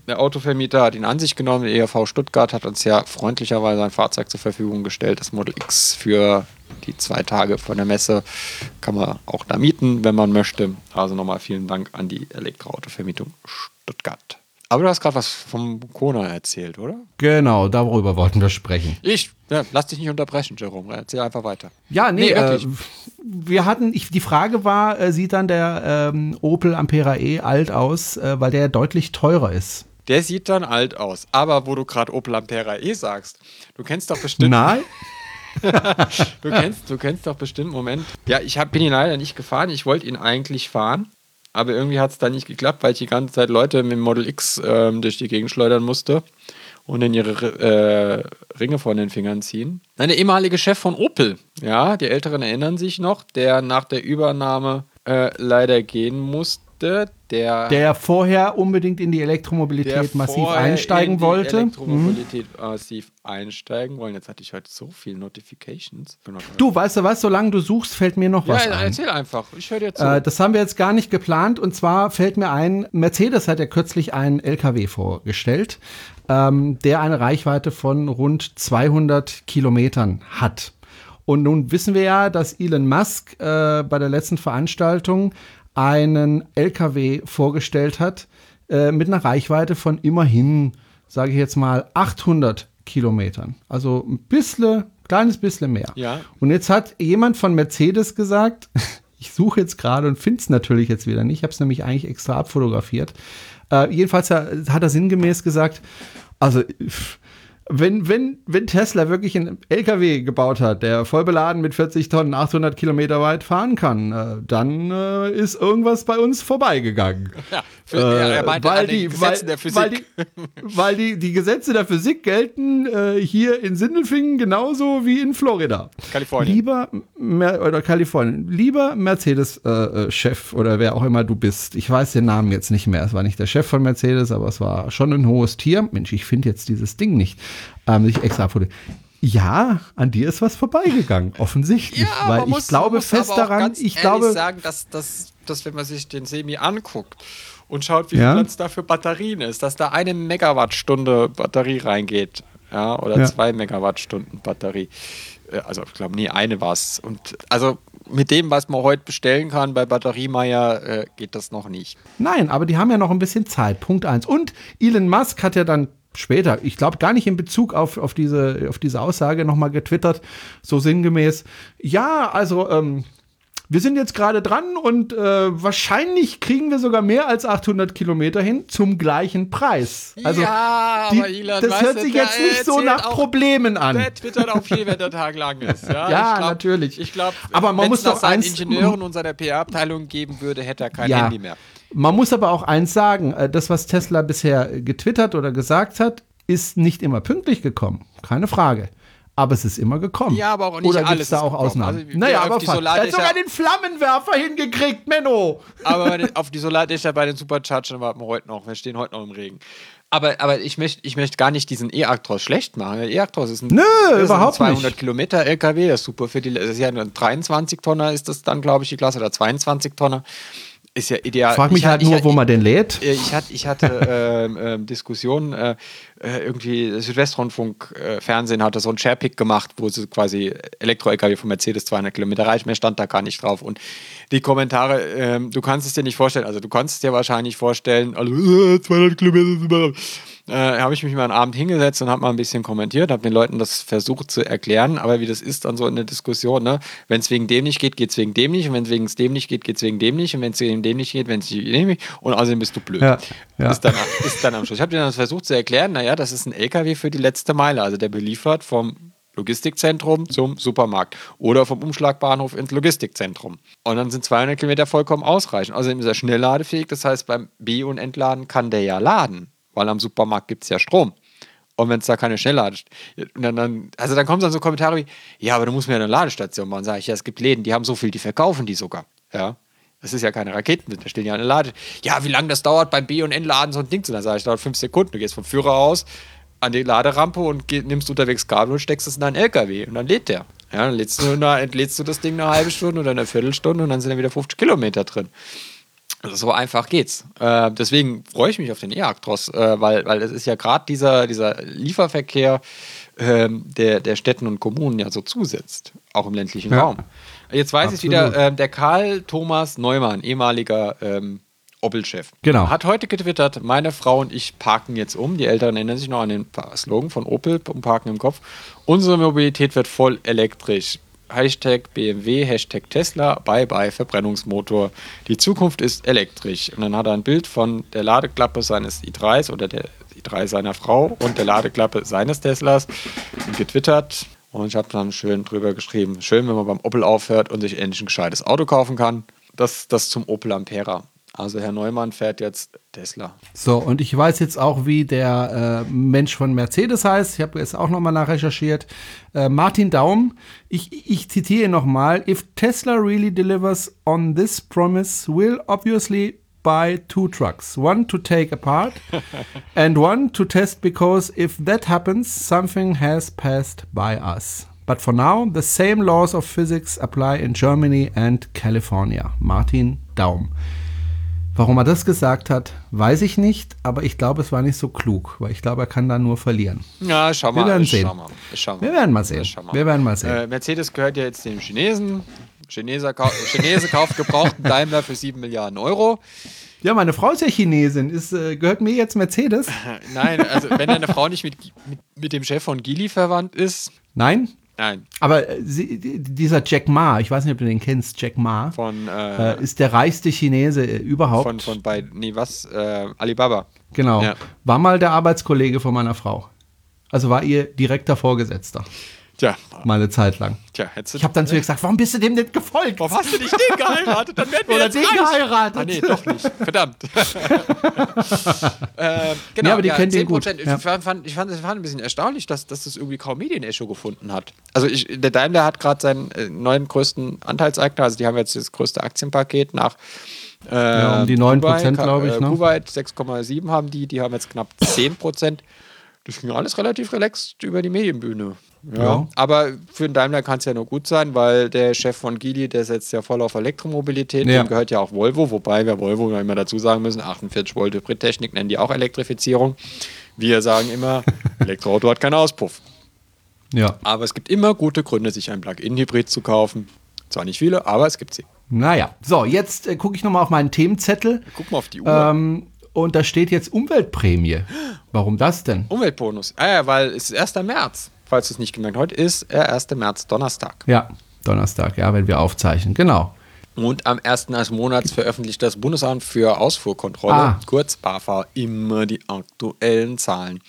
der Autovermieter hat ihn an sich genommen. Der ERV Stuttgart hat uns ja freundlicherweise ein Fahrzeug zur Verfügung gestellt, das Model X für die zwei Tage von der Messe. Kann man auch da mieten, wenn man möchte. Also nochmal vielen Dank an die Elektroautovermietung Stuttgart. Aber du hast gerade was vom Kona erzählt, oder? Genau, darüber wollten wir sprechen. Ich, ja, lass dich nicht unterbrechen, Jerome. Erzähl einfach weiter. Ja, nee, Nee, äh, wirklich. wir hatten, ich, die Frage war, äh, sieht dann der ähm, Opel Ampera E alt aus, äh, weil der deutlich teurer ist? Der sieht dann alt aus. Aber wo du gerade Opel Ampera E sagst, du kennst doch bestimmt. Nein? Du kennst, du kennst doch bestimmt, Moment. Ja, ich hab, bin ihn leider nicht gefahren. Ich wollte ihn eigentlich fahren. Aber irgendwie hat es da nicht geklappt, weil ich die ganze Zeit Leute mit dem Model X ähm, durch die Gegend schleudern musste und in ihre äh, Ringe von den Fingern ziehen. Nein, der ehemalige Chef von Opel, ja, die Älteren erinnern sich noch, der nach der Übernahme äh, leider gehen musste, der, Der ja vorher unbedingt in die Elektromobilität massiv einsteigen in die wollte. Mhm. Elektromobilität massiv einsteigen wollen. Jetzt hatte ich heute so viele Notifications. Du, weißt du was, solange du suchst, fällt mir noch ja, was ein. erzähl einfach. Ich höre dir zu. Äh, das haben wir jetzt gar nicht geplant. Und zwar fällt mir ein, Mercedes hat ja kürzlich einen LKW vorgestellt, ähm, der eine Reichweite von rund 200 Kilometern hat. Und nun wissen wir ja, dass Elon Musk äh, bei der letzten Veranstaltung einen LKW vorgestellt hat äh, mit einer Reichweite von immerhin, sage ich jetzt mal, 800 Kilometern. Also ein bisschen, kleines bisschen mehr. Ja. Und jetzt hat jemand von Mercedes gesagt, ich suche jetzt gerade und finde es natürlich jetzt wieder nicht, ich habe es nämlich eigentlich extra abfotografiert. Äh, jedenfalls hat er sinngemäß gesagt, also wenn, wenn, wenn Tesla wirklich einen LKW gebaut hat, der voll beladen mit 40 Tonnen 800 Kilometer weit fahren kann, äh, dann äh, ist irgendwas bei uns vorbeigegangen. ja, für, Äh, weil die, Gesetzen weil, der Physik. Weil die, weil die, die Gesetze der Physik gelten äh, hier in Sindelfingen genauso wie in Florida. Kalifornien. Lieber Mer oder Kalifornien, lieber Mercedes-Chef oder wer auch immer du bist. Ich weiß den Namen jetzt nicht mehr. Es war nicht der Chef von Mercedes, aber es war schon ein hohes Tier. Mensch, ich finde jetzt dieses Ding nicht. Ähm, ich extra abfotografiert. Ja, an dir ist was vorbeigegangen, offensichtlich. weil ich glaube fest daran, ich glaube, sagen, dass, dass, dass wenn man sich den Semi anguckt und schaut, wie Ja. viel Platz da für Batterien ist, dass da eine Megawattstunde Batterie reingeht. Ja, oder Ja. zwei Megawattstunden Batterie. Äh, Also ich glaube, nie eine war es. Und also mit dem, was man heute bestellen kann bei Batteriemeier, äh, geht das noch nicht. Nein, aber die haben ja noch ein bisschen Zeit. Punkt eins. Und Elon Musk hat ja dann später, ich glaube gar nicht in Bezug auf, auf, diese, auf diese Aussage nochmal getwittert, so sinngemäß, ja, also ähm, wir sind jetzt gerade dran und äh, wahrscheinlich kriegen wir sogar mehr als 800 Kilometer hin zum gleichen Preis. Also ja, die, aber Elon, das hört sich jetzt nicht so nach auch- Problemen an. Der twittert auch viel, wenn der Tag lang ist. Ja, Ja, ich glaub, natürlich. Ich glaube, Aber man wenn muss doch eins- Ingenieuren und seiner PR-Abteilung geben würde, hätte er kein Ja. Handy mehr. Man muss aber auch eins sagen, äh, das, was Tesla bisher getwittert oder gesagt hat, ist nicht immer pünktlich gekommen. Keine Frage. Aber es ist immer gekommen. Ja, aber auch nicht Oder alles da ist auch gekommen. Ausnahmen? Also, naja, auf aber die fast. Er hat sogar den Flammenwerfer hingekriegt, Menno. Aber bei den, auf die Solardächer bei den Superchargern warten wir heute noch. Wir stehen heute noch im Regen. Aber, aber ich möchte ich möchte gar nicht diesen E-Actros schlecht machen. Der E-Actros ist ein, Nö, das ist überhaupt ein nicht. 200 Kilometer LKW. Das ist super für die. Das ist ja ein 23 Tonner ist das dann, glaube ich, die Klasse oder 22 Tonner. Ist ja ideal. Frag mich Ich- halt ich- nur, wo man den lädt. Äh, Ich hatte, ich hatte ähm, ähm, Diskussionen, äh, äh, irgendwie Südwestrundfunk, äh, Fernsehen hatte so ein Sharepick gemacht, wo sie quasi Elektro-LKW von Mercedes 200 Kilometer reicht, mehr stand da gar nicht drauf. Und die Kommentare, ähm, du kannst es dir nicht vorstellen, also du kannst es dir wahrscheinlich vorstellen, also äh, 200 Kilometer, äh, habe ich mich mal einen Abend hingesetzt und habe mal ein bisschen kommentiert, habe den Leuten das versucht zu erklären, aber wie das ist dann so in der Diskussion, ne? wenn es wegen dem nicht geht, geht es wegen dem nicht und wenn es wegen dem nicht geht, geht es wegen dem nicht und wenn es wegen dem nicht geht, wenn es wegen dem nicht und außerdem bist du blöd. Ja, ja. Ist, dann, ist dann am Schluss. Ich habe dir dann versucht zu erklären, naja, das ist ein LKW für die letzte Meile, also der beliefert vom Logistikzentrum zum Supermarkt oder vom Umschlagbahnhof ins Logistikzentrum. Und dann sind 200 Kilometer vollkommen ausreichend. Außerdem ist er schnell ladefähig, das heißt, beim B- und Entladen kann der ja laden, weil am Supermarkt gibt es ja Strom. Und wenn es da keine Schnelllade und dann, dann, also dann kommen dann so Kommentare wie, ja, aber du musst mir ja eine Ladestation machen. Sag ich, ja, es gibt Läden, die haben so viel, die verkaufen die sogar. Ja. Das ist ja keine Raketen, da stehen ja eine Lade. Ja, wie lange das dauert beim B- und Entladen, so ein Ding zu. Dann sage ich, dauert fünf Sekunden. Du gehst vom Führer aus an die Laderampe und geh, nimmst unterwegs Kabel und steckst es in deinen LKW und dann lädt der. Ja, dann lädst du, eine, entlädst du das Ding eine halbe Stunde oder eine Viertelstunde und dann sind dann wieder 50 Kilometer drin. Also so einfach geht's. Äh, deswegen freue ich mich auf den E-Actros, äh, weil, weil es ist ja gerade dieser, dieser Lieferverkehr ähm, der, der Städten und Kommunen ja so zusetzt, auch im ländlichen Ja. Raum. Jetzt weiß ich Absolut. wieder, äh, der Karl Thomas Neumann, ehemaliger ähm, Opel-Chef. Genau. Hat heute getwittert, meine Frau und ich parken jetzt um. Die Eltern erinnern sich noch an den Slogan von Opel, um Parken im Kopf. Unsere Mobilität wird voll elektrisch. Hashtag BMW, Hashtag Tesla, bye bye Verbrennungsmotor. Die Zukunft ist elektrisch. Und dann hat er ein Bild von der Ladeklappe seines i3s oder der i3 seiner Frau und der Ladeklappe seines Teslas getwittert. Und ich habe dann schön drüber geschrieben, schön, wenn man beim Opel aufhört und sich endlich ein gescheites Auto kaufen kann. Das, das zum Opel Ampera. Also Herr Neumann fährt jetzt Tesla. So, und ich weiß jetzt auch, wie der äh, Mensch von Mercedes heißt. Ich habe jetzt auch nochmal nachrecherchiert. Äh, Martin Daum, ich, ich zitiere nochmal. If Tesla really delivers on this promise, will obviously buy two trucks. One to take apart and one to test because if that happens, something has passed by us. But for now, the same laws of physics apply in Germany and California. Martin Daum. Warum er das gesagt hat, weiß ich nicht, aber ich glaube, es war nicht so klug, weil ich glaube, er kann da nur verlieren. Ja, schau mal. Wir werden sehen. Mal. Mal. Wir werden mal sehen. Wir werden mal sehen. Äh, Mercedes gehört ja jetzt dem Chinesen. Chineser kau Chinese kauft gebrauchten Daimler für 7 Milliarden Euro. Ja, meine Frau ist ja Chinesin. Ist, äh, gehört mir jetzt Mercedes? Nein, also wenn deine Frau nicht mit, mit, mit dem Chef von Geely verwandt ist, Nein? Nein, Aber äh, sie, die- dieser Jack Ma, ich weiß nicht, ob du den kennst, Jack Ma, von, äh, äh, ist der reichste Chinese äh, überhaupt. von, von bei, nee, was, äh, Alibaba. genau. Ja. War mal der Arbeitskollege von meiner Frau. Also war ihr direkter Vorgesetzter. Tja, Mal eine Zeit lang. tja. Ich habe dann zu ihr gesagt, warum bist du dem nicht gefolgt? Warum hast du nicht den geheiratet? Dann werden wir Oder jetzt den reich. geheiratet. Ah, nee, doch nicht. Verdammt. äh, genau, Nee, aber die kennt den gut. 10%. Ja. Ich, fand, ich fand es fand ein bisschen erstaunlich, dass, dass das irgendwie kaum Medienecho gefunden hat. Also ich, der Daimler hat gerade seinen äh, neuen größten Anteilseigner, also die haben jetzt das größte Aktienpaket nach äh, Ja, um die 9%, Kuwait, glaub ich, Äh, ne? Kuwait 6,7 haben die, die haben jetzt knapp 10%. Das ging alles relativ relaxed über die Medienbühne. Ja. Ja. Aber für den Daimler kann es ja nur gut sein, weil der Chef von Geely, der setzt ja voll auf Elektromobilität. Ja. Dem gehört ja auch Volvo, wobei wir Volvo immer dazu sagen müssen, 48 Volt Hybridtechnik nennen die auch Elektrifizierung. Wir sagen immer, Elektroauto hat keinen Auspuff. Ja. Aber es gibt immer gute Gründe, sich ein Plug-in-Hybrid zu kaufen. Zwar nicht viele, aber es gibt sie. Naja. So, jetzt äh, gucke ich nochmal auf meinen Themenzettel. Guck mal auf die Uhr. Ähm, und da steht jetzt Umweltprämie. Warum das denn? Umweltbonus. Ah ja, weil es ist 1. März. Falls du es nicht gemerkt Heute ist der 1. März, Donnerstag. Ja, Donnerstag, ja, wenn wir aufzeichnen. Genau. Und am 1. des Monats veröffentlicht das Bundesamt für Ausfuhrkontrolle, Ah. kurz BAFA, immer die aktuellen Zahlen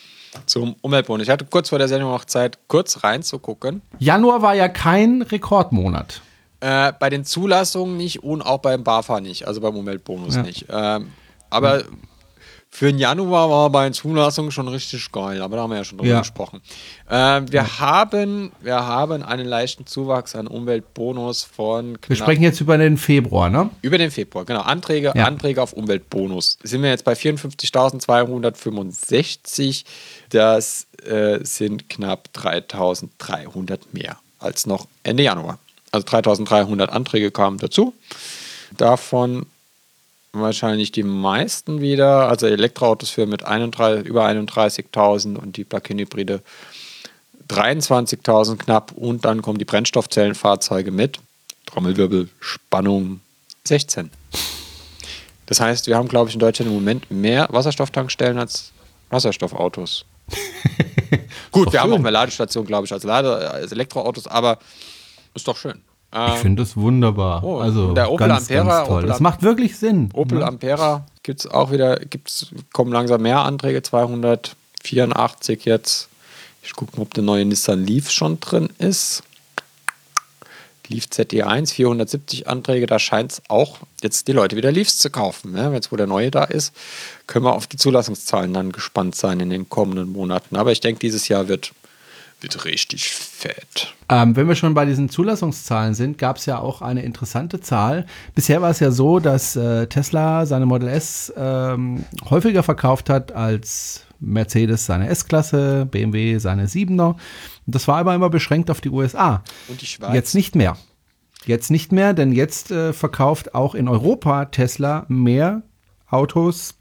zum Umweltbonus. Ich hatte kurz vor der Sendung noch Zeit, kurz reinzugucken. Januar war ja kein Rekordmonat. Äh, bei den Zulassungen nicht und auch beim BAFA nicht, also beim Umweltbonus Ja. nicht. Ähm, aber für den Januar war bei den Zulassungen schon richtig geil, aber da haben wir ja schon drüber Ja. gesprochen. Ähm, wir, haben, wir haben einen leichten Zuwachs an Umweltbonus von Wir sprechen jetzt über den Februar, ne? Über den Februar, genau. Anträge, Ja. Anträge auf Umweltbonus. Sind wir jetzt bei 54.265. Das äh, sind knapp 3.300 mehr als noch Ende Januar. Also 3.300 Anträge kamen dazu. Davon wahrscheinlich die meisten wieder, also Elektroautos für mit 31, über 31.000 und die Plug-in-Hybride 23.000 knapp und dann kommen die Brennstoffzellenfahrzeuge mit. Trommelwirbel, Spannung 16. Das heißt, wir haben, glaube ich, in Deutschland im Moment mehr Wasserstofftankstellen als Wasserstoffautos. Gut, wir haben schön. auch mehr Ladestationen, glaube ich, als, Lade, als Elektroautos, aber ist doch schön. Ich Ähm, finde das wunderbar. Oh, also der Opel ganz, Ampera, ganz toll. Opel das macht wirklich Sinn. Opel ne? Ampera gibt es auch wieder, gibt's, kommen langsam mehr Anträge, 284 jetzt. Ich gucke mal, ob der neue Nissan Leaf schon drin ist. Leaf ZE1, 470 Anträge, da scheint es auch jetzt die Leute wieder Leafs zu kaufen. Ne? Jetzt, wo der neue da ist, können wir auf die Zulassungszahlen dann gespannt sein in den kommenden Monaten. Aber ich denke, dieses Jahr wird, wird richtig fett. Ähm, wenn wir schon bei diesen Zulassungszahlen sind, gab es ja auch eine interessante Zahl. Bisher war es ja so, dass äh, Tesla seine Model S ähm, häufiger verkauft hat als Mercedes seine S-Klasse, BMW seine 7er. Das war aber immer beschränkt auf die USA. Und die Schweiz. Jetzt nicht mehr. Jetzt nicht mehr, denn jetzt äh, verkauft auch in Europa Tesla mehr Autos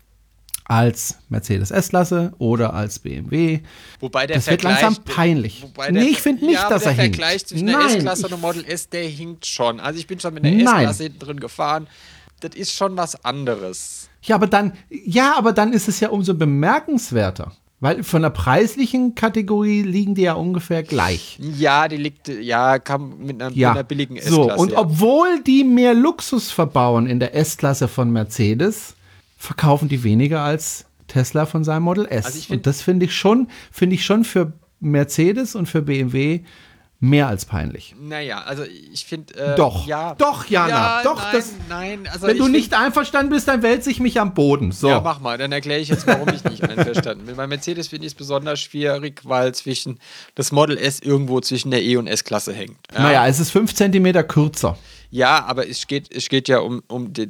als Mercedes S-Klasse oder als BMW. Wobei der Das wird Vergleich, langsam peinlich. Wobei Nee, ich finde nicht, ja, dass der er hinkt. Vergleich zwischen der S-Klasse und der Model S, der hinkt schon. Also ich bin schon mit der. S-Klasse hinten drin gefahren. das ist schon was anderes. Ja, aber dann, ja, aber dann ist es ja umso bemerkenswerter. Weil von der preislichen Kategorie liegen die ja ungefähr gleich. Ja, die liegt, ja, kam mit einer, Ja, mit einer billigen S-Klasse. so, und ja. obwohl die mehr Luxus verbauen in der S-Klasse von Mercedes, verkaufen die weniger als Tesla von seinem Model S. Also find- und das finde ich schon, finde ich schon für Mercedes und für BMW mehr als peinlich. Naja, also ich finde. Äh, Doch. ja. Doch, Jana, doch, Nein, das- nein, also Wenn du find- nicht einverstanden bist, dann wälze ich mich am Boden. So. Ja, mach mal, dann erkläre ich jetzt, warum ich nicht einverstanden bin. Bei Mercedes finde ich es besonders schwierig, weil zwischen das Model S irgendwo zwischen der E- und S-Klasse hängt. Ja. Naja, es ist fünf Zentimeter kürzer. Ja, aber es geht, es geht ja um, um die,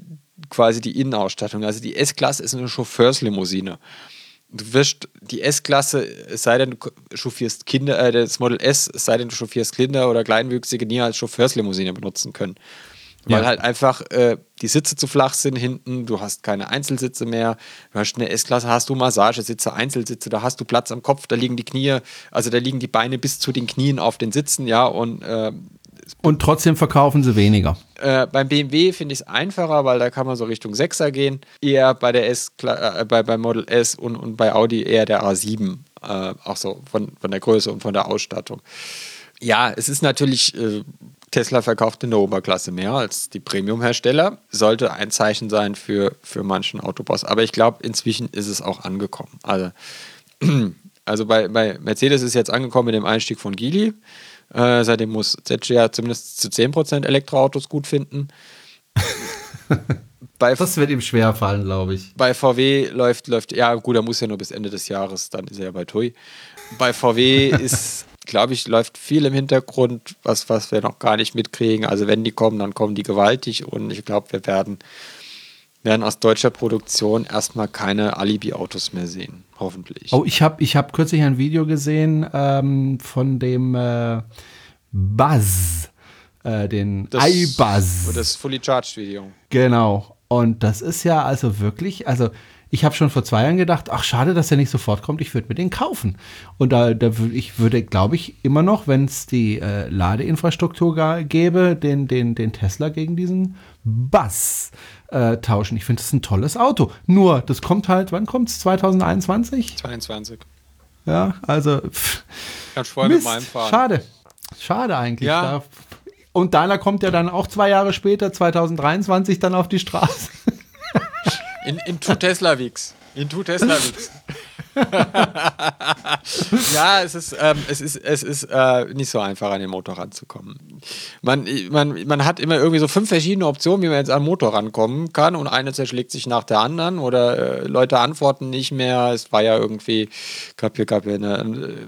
quasi die Innenausstattung. Also die S-Klasse ist eine Chauffeurslimousine. Du wirst die S-Klasse, es sei denn, du chauffierst Kinder, äh, das Model S, es sei denn, du chauffierst Kinder oder Kleinwüchsige nie als Chauffeurslimousine benutzen können. Weil Ja. halt einfach äh, die Sitze zu flach sind hinten, du hast keine Einzelsitze mehr. Du hast eine S-Klasse, hast du Massagesitze, Einzelsitze, da hast du Platz am Kopf, da liegen die Knie, also da liegen die Beine bis zu den Knien auf den Sitzen, ja, und äh, Und trotzdem verkaufen sie weniger. äh, beim BMW finde ich es einfacher, weil da kann man so Richtung 6er gehen. Eher bei der S, äh, bei, bei Model S und, und bei Audi eher der A7. Äh, auch so von, von der Größe und von der Ausstattung. Ja, es ist natürlich, äh, Tesla verkauft in der Oberklasse mehr als die Premium-Hersteller. Sollte ein Zeichen sein für, für manchen Autoboss. Aber ich glaube, inzwischen ist es auch angekommen. Also, also bei, bei Mercedes ist jetzt angekommen mit dem Einstieg von Geely. Äh, seitdem muss ZG ja zumindest zu 10% Elektroautos gut finden. bei, Das wird ihm schwer fallen, glaube ich. bei VW läuft, läuft, ja gut, er muss ja nur bis Ende des Jahres, dann ist er ja bei TUI. Bei VW ist, glaube ich, läuft viel im Hintergrund, was, was wir noch gar nicht mitkriegen. Also wenn die kommen, dann kommen die gewaltig und ich glaube, wir werden, werden aus deutscher Produktion erstmal keine Alibi-Autos mehr sehen. Hoffentlich. Oh, ich habe ich hab kürzlich ein Video gesehen ähm, von dem äh, Buzz, äh, den Das- iBuzz. Das Fully Charged Video. Genau. Und das ist ja also wirklich, also ich habe schon vor zwei Jahren gedacht, ach schade, dass er nicht sofort kommt, ich würde mir den kaufen. Und da, da ich würde, glaube ich, immer noch, wenn es die äh, Ladeinfrastruktur gäbe, den, den, den Tesla gegen diesen Buzz äh, tauschen. Ich finde, das ist ein tolles Auto. Nur, das kommt halt, wann kommt es? 2021? 22. Ja, also pff, Kann ich vorher mit Mist, meinem fahren. schade. Schade eigentlich. Ja. Da, und deiner kommt ja dann auch zwei Jahre später, 2023, dann auf die Straße. In, in two Tesla Weeks. In two Tesla Weeks. ja, es ist, ähm, es ist, es ist äh, nicht so einfach, an den Motor ranzukommen. Man, man, man hat immer irgendwie so fünf verschiedene Optionen, wie man jetzt an den Motor rankommen kann und eine zerschlägt sich nach der anderen oder äh, Leute antworten nicht mehr. Es war ja irgendwie, gab hier, gab hier eine äh,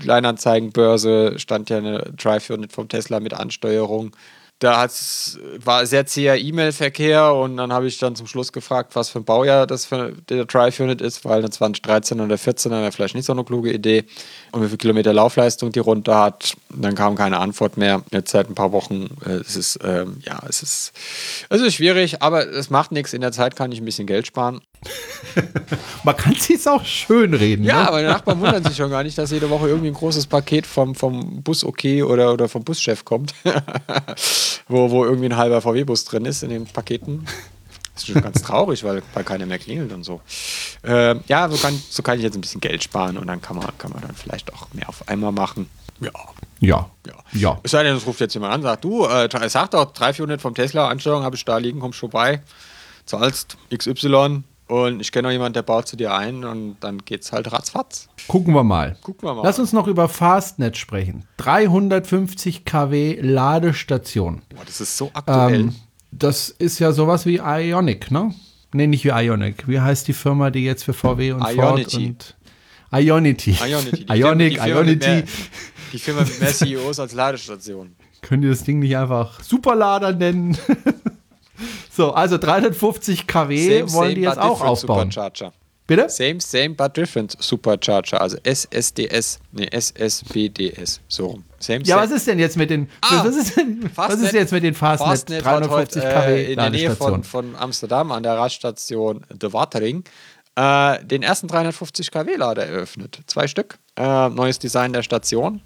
Kleinanzeigenbörse, stand ja eine Drive-Unit vom Tesla mit Ansteuerung. Da war sehr zäher E-Mail-Verkehr und dann habe ich dann zum Schluss gefragt, was für ein Baujahr das für der Drive-Unit ist, weil eine 2013 oder 14 wäre vielleicht nicht so eine kluge Idee und wie viel Kilometer Laufleistung die runter hat. Dann kam keine Antwort mehr. Jetzt seit ein paar Wochen, äh, es ist, ähm, ja, es ist, es ist schwierig, aber es macht nichts. In der Zeit kann ich ein bisschen Geld sparen. Man kann es auch schön reden. Ja, ne? aber die Nachbarn wundern sich schon gar nicht, dass jede Woche irgendwie ein großes Paket vom, vom Bus okay oder, oder vom Buschef kommt, wo, wo irgendwie ein halber VW-Bus drin ist in den Paketen. Das ist schon ganz traurig, weil, weil keiner mehr klingelt und so. Ähm, ja, so kann, so kann ich jetzt ein bisschen Geld sparen und dann kann man, kann man dann vielleicht auch mehr auf einmal machen. Ja. Ja. Ja. Ja. Es sei denn, es ruft jetzt jemand an, sagt, du, äh, sag doch, 300, 400 vom Tesla, Ansteuerung habe ich da liegen, kommst vorbei, zahlst XY und ich kenne noch jemanden, der baut zu dir ein und dann geht's halt ratzfatz. Gucken wir mal. Gucken wir mal. Lass uns noch über Fastnet sprechen. 350 kW Ladestation. Boah, das ist so aktuell. Ähm, das ist ja sowas wie Ionic, ne? Nee, nicht wie Ionic. Wie heißt die Firma, die jetzt für VW und Ford Ionity. und Ionity. Ionity. Die Ionic, Firma, die Firma Ionity. Mehr, die Firma mit mehr CEOs als Ladestation. Können die das Ding nicht einfach Superlader nennen? so, also 350 kW wollen die jetzt auch aufbauen. Supercharger. Bitte? Same, same, but different Supercharger. Also SSDS. Nee, SSBDS. So rum. Same, Ja, same. was ist denn jetzt mit den Ah, was, ist denn, was ist jetzt mit den Fastnet, Fastnet hat 350 heute, kW äh, in der Nähe von, von Amsterdam an der Raststation De Watering äh, den ersten 350 kW Lader eröffnet. Zwei Stück. Äh, neues Design der Station.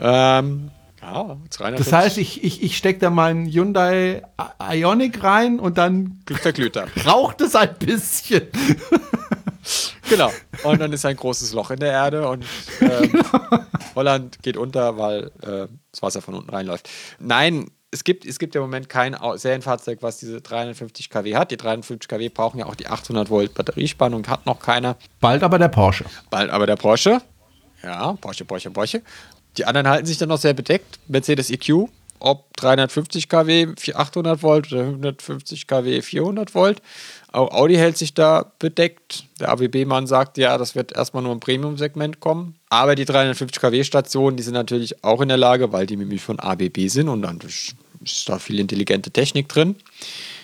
Ähm, ja, Das heißt, ich, ich, ich stecke da meinen Hyundai Ionic rein und dann verglüht er. raucht es ein bisschen. Genau. Und dann ist ein großes Loch in der Erde und ähm, Holland geht unter, weil äh, das Wasser von unten reinläuft. Nein, es gibt, es gibt im Moment kein Serienfahrzeug, was diese 350 kW hat. Die 350 kW brauchen ja auch die 800 Volt Batteriespannung, hat noch keiner. Bald aber der Porsche. Bald aber der Porsche. Ja, Porsche, Porsche, Porsche. Die anderen halten sich dann noch sehr bedeckt. Mercedes EQ, ob 350 kW, 800 Volt oder 150 kW, 400 Volt. Auch Audi hält sich da bedeckt. Der AWB-Mann sagt, ja, das wird erstmal nur im Premium-Segment kommen. Aber die 350 kW-Stationen, die sind natürlich auch in der Lage, weil die nämlich von ABB sind und dann ist da viel intelligente Technik drin.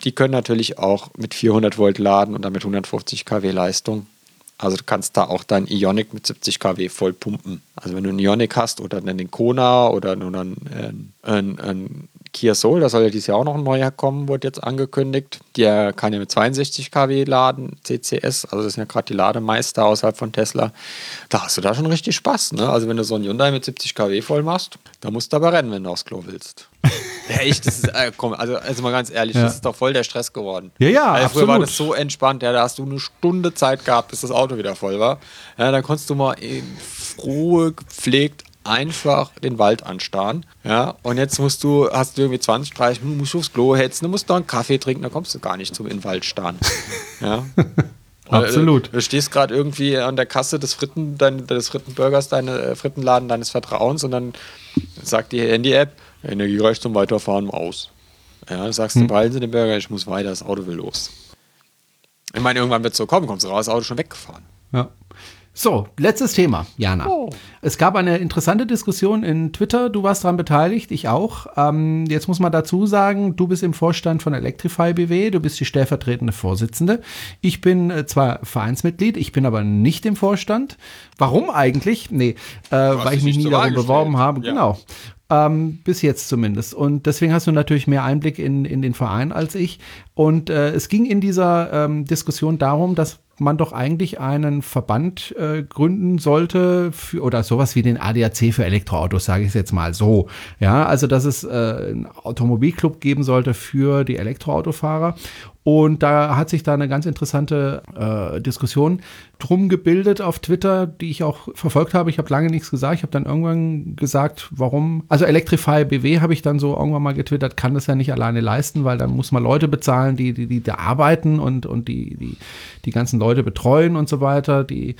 Die können natürlich auch mit 400 Volt laden und dann mit 150 kW Leistung. Also du kannst da auch dein Ionic mit 70 kW voll pumpen. Also wenn du einen Ionic hast oder den Kona oder nur dann ein, ein, ein Kia Soul, da soll ja dieses Jahr auch noch ein neuer kommen, wurde jetzt angekündigt. Der kann ja mit 62 kW laden, CCS, also das sind ja gerade die Lademeister außerhalb von Tesla. Da hast du da schon richtig Spaß. Ne? Also wenn du so einen Hyundai mit 70 kW voll machst, da musst du aber rennen, wenn du aufs Klo willst. Ja, echt, das ist, äh, komm, also, also mal ganz ehrlich, Ja. das ist doch voll der Stress geworden. Ja, ja, Weil Früher war absolut. das so entspannt, ja, da hast du eine Stunde Zeit gehabt, bis das Auto wieder voll war. Ja, dann konntest du mal in Ruhe, gepflegt, einfach den Wald anstarren. Ja, und jetzt musst du, hast du irgendwie 20, 30 Minuten, musst du aufs Klo hetzen, dann musst du noch einen Kaffee trinken, dann kommst du gar nicht zum in den Wald starren. Ja. Absolut. Du, du stehst gerade irgendwie an der Kasse des, Fritten, dein, des Frittenburgers, deine äh, Frittenladen deines Vertrauens und dann sagt die Handy-App, Energie reicht zum Weiterfahren aus. Ja, dann sagst du, behalten Sie den Burger, ich muss weiter, das Auto will los. Ich meine, irgendwann wird es so kommen, kommst du raus, das Auto ist schon weggefahren. Ja. So, letztes Thema, Jana. Es gab eine interessante Diskussion in Twitter. Du warst daran beteiligt, ich auch. Ähm, jetzt muss man dazu sagen, du bist im Vorstand von Electrify BW, du bist die stellvertretende Vorsitzende. Ich bin äh, zwar Vereinsmitglied, ich bin aber nicht im Vorstand. Warum eigentlich? Nee, äh, weil ich mich nie darum beworben habe. Ja. Genau. Ähm, bis jetzt zumindest. Und deswegen hast du natürlich mehr Einblick in, in den Verein als ich. Und äh, es ging in dieser ähm, Diskussion darum, dass man doch eigentlich einen Verband äh, gründen sollte für, oder sowas wie den ADAC für Elektroautos, sage ich jetzt mal so. Ja, also dass es äh, einen Automobilclub geben sollte für die Elektroautofahrer. Und da hat sich da eine ganz interessante äh, Diskussion drum gebildet auf Twitter, die ich auch verfolgt habe. Ich habe lange nichts gesagt. Ich habe dann irgendwann gesagt, warum. Also Electrify BW habe ich dann so irgendwann mal getwittert, kann das ja nicht alleine leisten, weil dann muss man Leute bezahlen, die, die, die da arbeiten und, und die, die, die ganzen Leute betreuen und so weiter, die,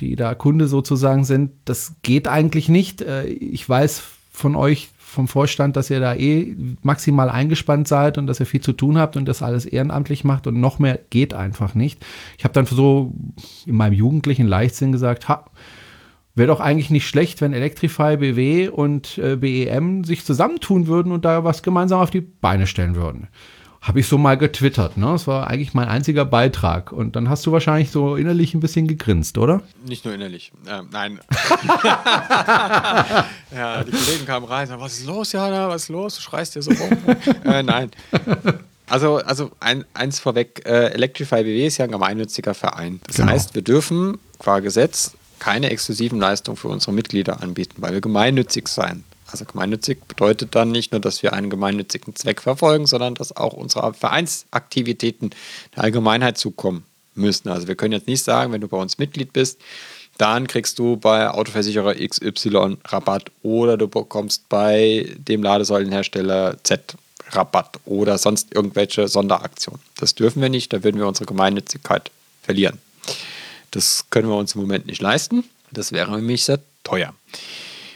die da Kunde sozusagen sind. Das geht eigentlich nicht. Äh, Ich weiß von euch vom Vorstand, dass ihr da eh maximal eingespannt seid und dass ihr viel zu tun habt und das alles ehrenamtlich macht und noch mehr geht einfach nicht. Ich habe dann so in meinem jugendlichen Leichtsinn gesagt, ha, wäre doch eigentlich nicht schlecht, wenn Electrify BW und äh, BEM sich zusammentun würden und da was gemeinsam auf die Beine stellen würden. Habe ich so mal getwittert, ne? Das war eigentlich mein einziger Beitrag. Und dann hast du wahrscheinlich so innerlich ein bisschen gegrinst, oder? Nicht nur innerlich. Ähm, nein. ja, die Kollegen kamen rein und sagten, was ist los, Jana? Was ist los? Du schreist hier so rum. äh, nein. Also, also ein, eins vorweg, äh, Electrify BW ist ja ein gemeinnütziger Verein. Das Genau. heißt, wir dürfen qua Gesetz keine exklusiven Leistungen für unsere Mitglieder anbieten, weil wir gemeinnützig sein. Also gemeinnützig bedeutet dann nicht nur, dass wir einen gemeinnützigen Zweck verfolgen, sondern dass auch unsere Vereinsaktivitäten der Allgemeinheit zukommen müssen. Also wir können jetzt nicht sagen, wenn du bei uns Mitglied bist, dann kriegst du bei Autoversicherer XY Rabatt oder du bekommst bei dem Ladesäulenhersteller Z Rabatt oder sonst irgendwelche Sonderaktionen. Das dürfen wir nicht, da würden wir unsere Gemeinnützigkeit verlieren. Das können wir uns im Moment nicht leisten. Das wäre nämlich sehr teuer.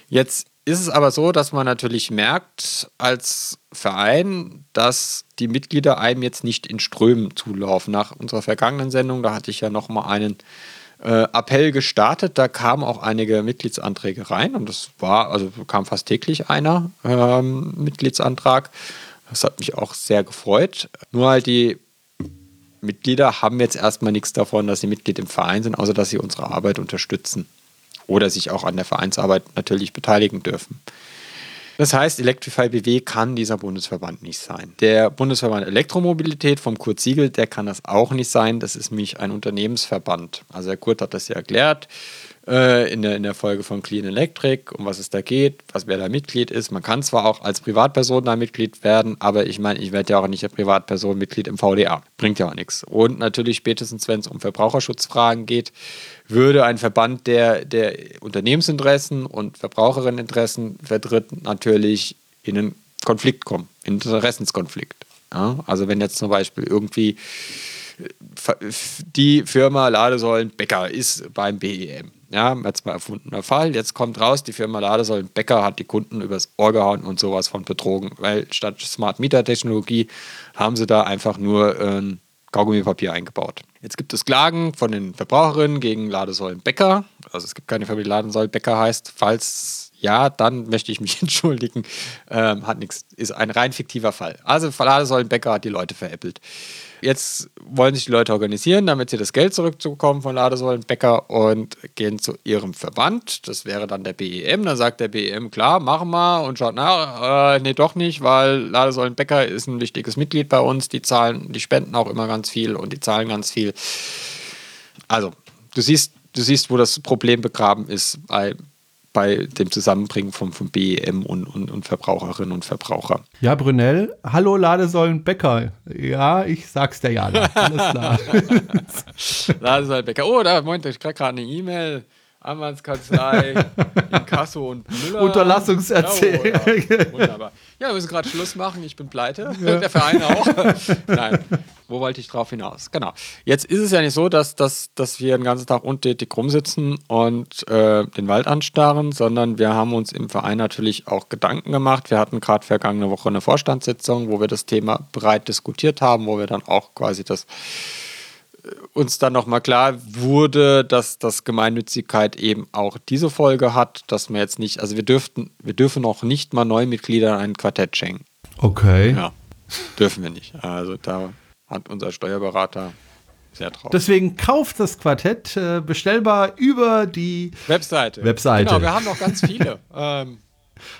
Jetzt ist es aber so, dass man natürlich merkt als Verein, dass die Mitglieder einem jetzt nicht in Strömen zulaufen. Nach unserer vergangenen Sendung, da hatte ich ja noch mal einen äh, Appell gestartet. Da kamen auch einige Mitgliedsanträge rein und das war, also kam fast täglich einer ähm, Mitgliedsantrag. Das hat mich auch sehr gefreut. Nur halt die Mitglieder haben jetzt erstmal nichts davon, dass sie Mitglied im Verein sind, außer dass sie unsere Arbeit unterstützen oder sich auch an der Vereinsarbeit natürlich beteiligen dürfen. Das heißt, Electrify BW kann dieser Bundesverband nicht sein. Der Bundesverband Elektromobilität vom Kurt Siegel, der kann das auch nicht sein. Das ist nämlich ein Unternehmensverband. Also der Kurt hat das ja erklärt. Äh, in, der, in der Folge von Clean Electric, um was es da geht, was wer da Mitglied ist. Man kann zwar auch als Privatperson da Mitglied werden, aber ich meine, ich werde ja auch nicht als Privatperson Mitglied im VDA. Bringt ja auch nichts. Und natürlich spätestens, wenn es um Verbraucherschutzfragen geht, würde ein Verband, der, der Unternehmensinteressen und Verbraucherinneninteressen vertritt, natürlich in einen Konflikt kommen, in einen Interessenskonflikt. Ja? Also wenn jetzt zum Beispiel irgendwie die Firma Ladesäulen Becker ist beim BEM. Ja, jetzt mal erfundener Fall. Jetzt kommt raus, die Firma Ladesäulen Becker hat die Kunden übers Ohr gehauen und sowas von betrogen, weil statt Smart Meter Technologie haben sie da einfach nur ein Kaugummipapier eingebaut. Jetzt gibt es Klagen von den Verbraucherinnen gegen Ladesäulen Becker. Also es gibt keine Firma, die Ladesäulen Becker heißt. Falls ja, dann möchte ich mich entschuldigen. Ähm, hat nichts, ist ein rein fiktiver Fall. Also Ladesäulen Becker hat die Leute veräppelt. Jetzt wollen sich die Leute organisieren, damit sie das Geld zurückzubekommen von Ladesäulenbäcker und gehen zu ihrem Verband. Das wäre dann der BEM. Dann sagt der BEM, klar, machen wir und schaut nach. Äh, nee, doch nicht, weil Ladesäulenbäcker ist ein wichtiges Mitglied bei uns. Die zahlen, die spenden auch immer ganz viel und die zahlen ganz viel. Also, du siehst, du siehst, wo das Problem begraben ist bei bei dem Zusammenbringen von, von BEM und, und, und Verbraucherinnen und Verbraucher. Ja, Brunel, hallo Ladesäulenbäcker. Ja, ich sag's dir ja. Alles klar. Ladesäulenbäcker. Oh, da meinte ich gerade eine E-Mail. Anwaltskanzlei, Inkasso und Müller. Unterlassungserzählung. Oh, ja. Wunderbar. Ja, wir müssen gerade Schluss machen. Ich bin pleite. Ja. Der Verein auch. Nein, wo wollte ich drauf hinaus? Genau. Jetzt ist es ja nicht so, dass, dass, dass wir den ganzen Tag untätig rumsitzen und äh, den Wald anstarren, sondern wir haben uns im Verein natürlich auch Gedanken gemacht. Wir hatten gerade vergangene Woche eine Vorstandssitzung, wo wir das Thema breit diskutiert haben, wo wir dann auch quasi das uns dann nochmal klar wurde, dass das Gemeinnützigkeit eben auch diese Folge hat, dass wir jetzt nicht, also wir dürften, wir dürfen auch nicht mal Neumitgliedern ein Quartett schenken. Okay. Ja, dürfen wir nicht. Also da hat unser Steuerberater sehr drauf. Deswegen kauft das Quartett äh, bestellbar über die Webseite. Webseite. Genau, wir haben noch ganz viele. ähm,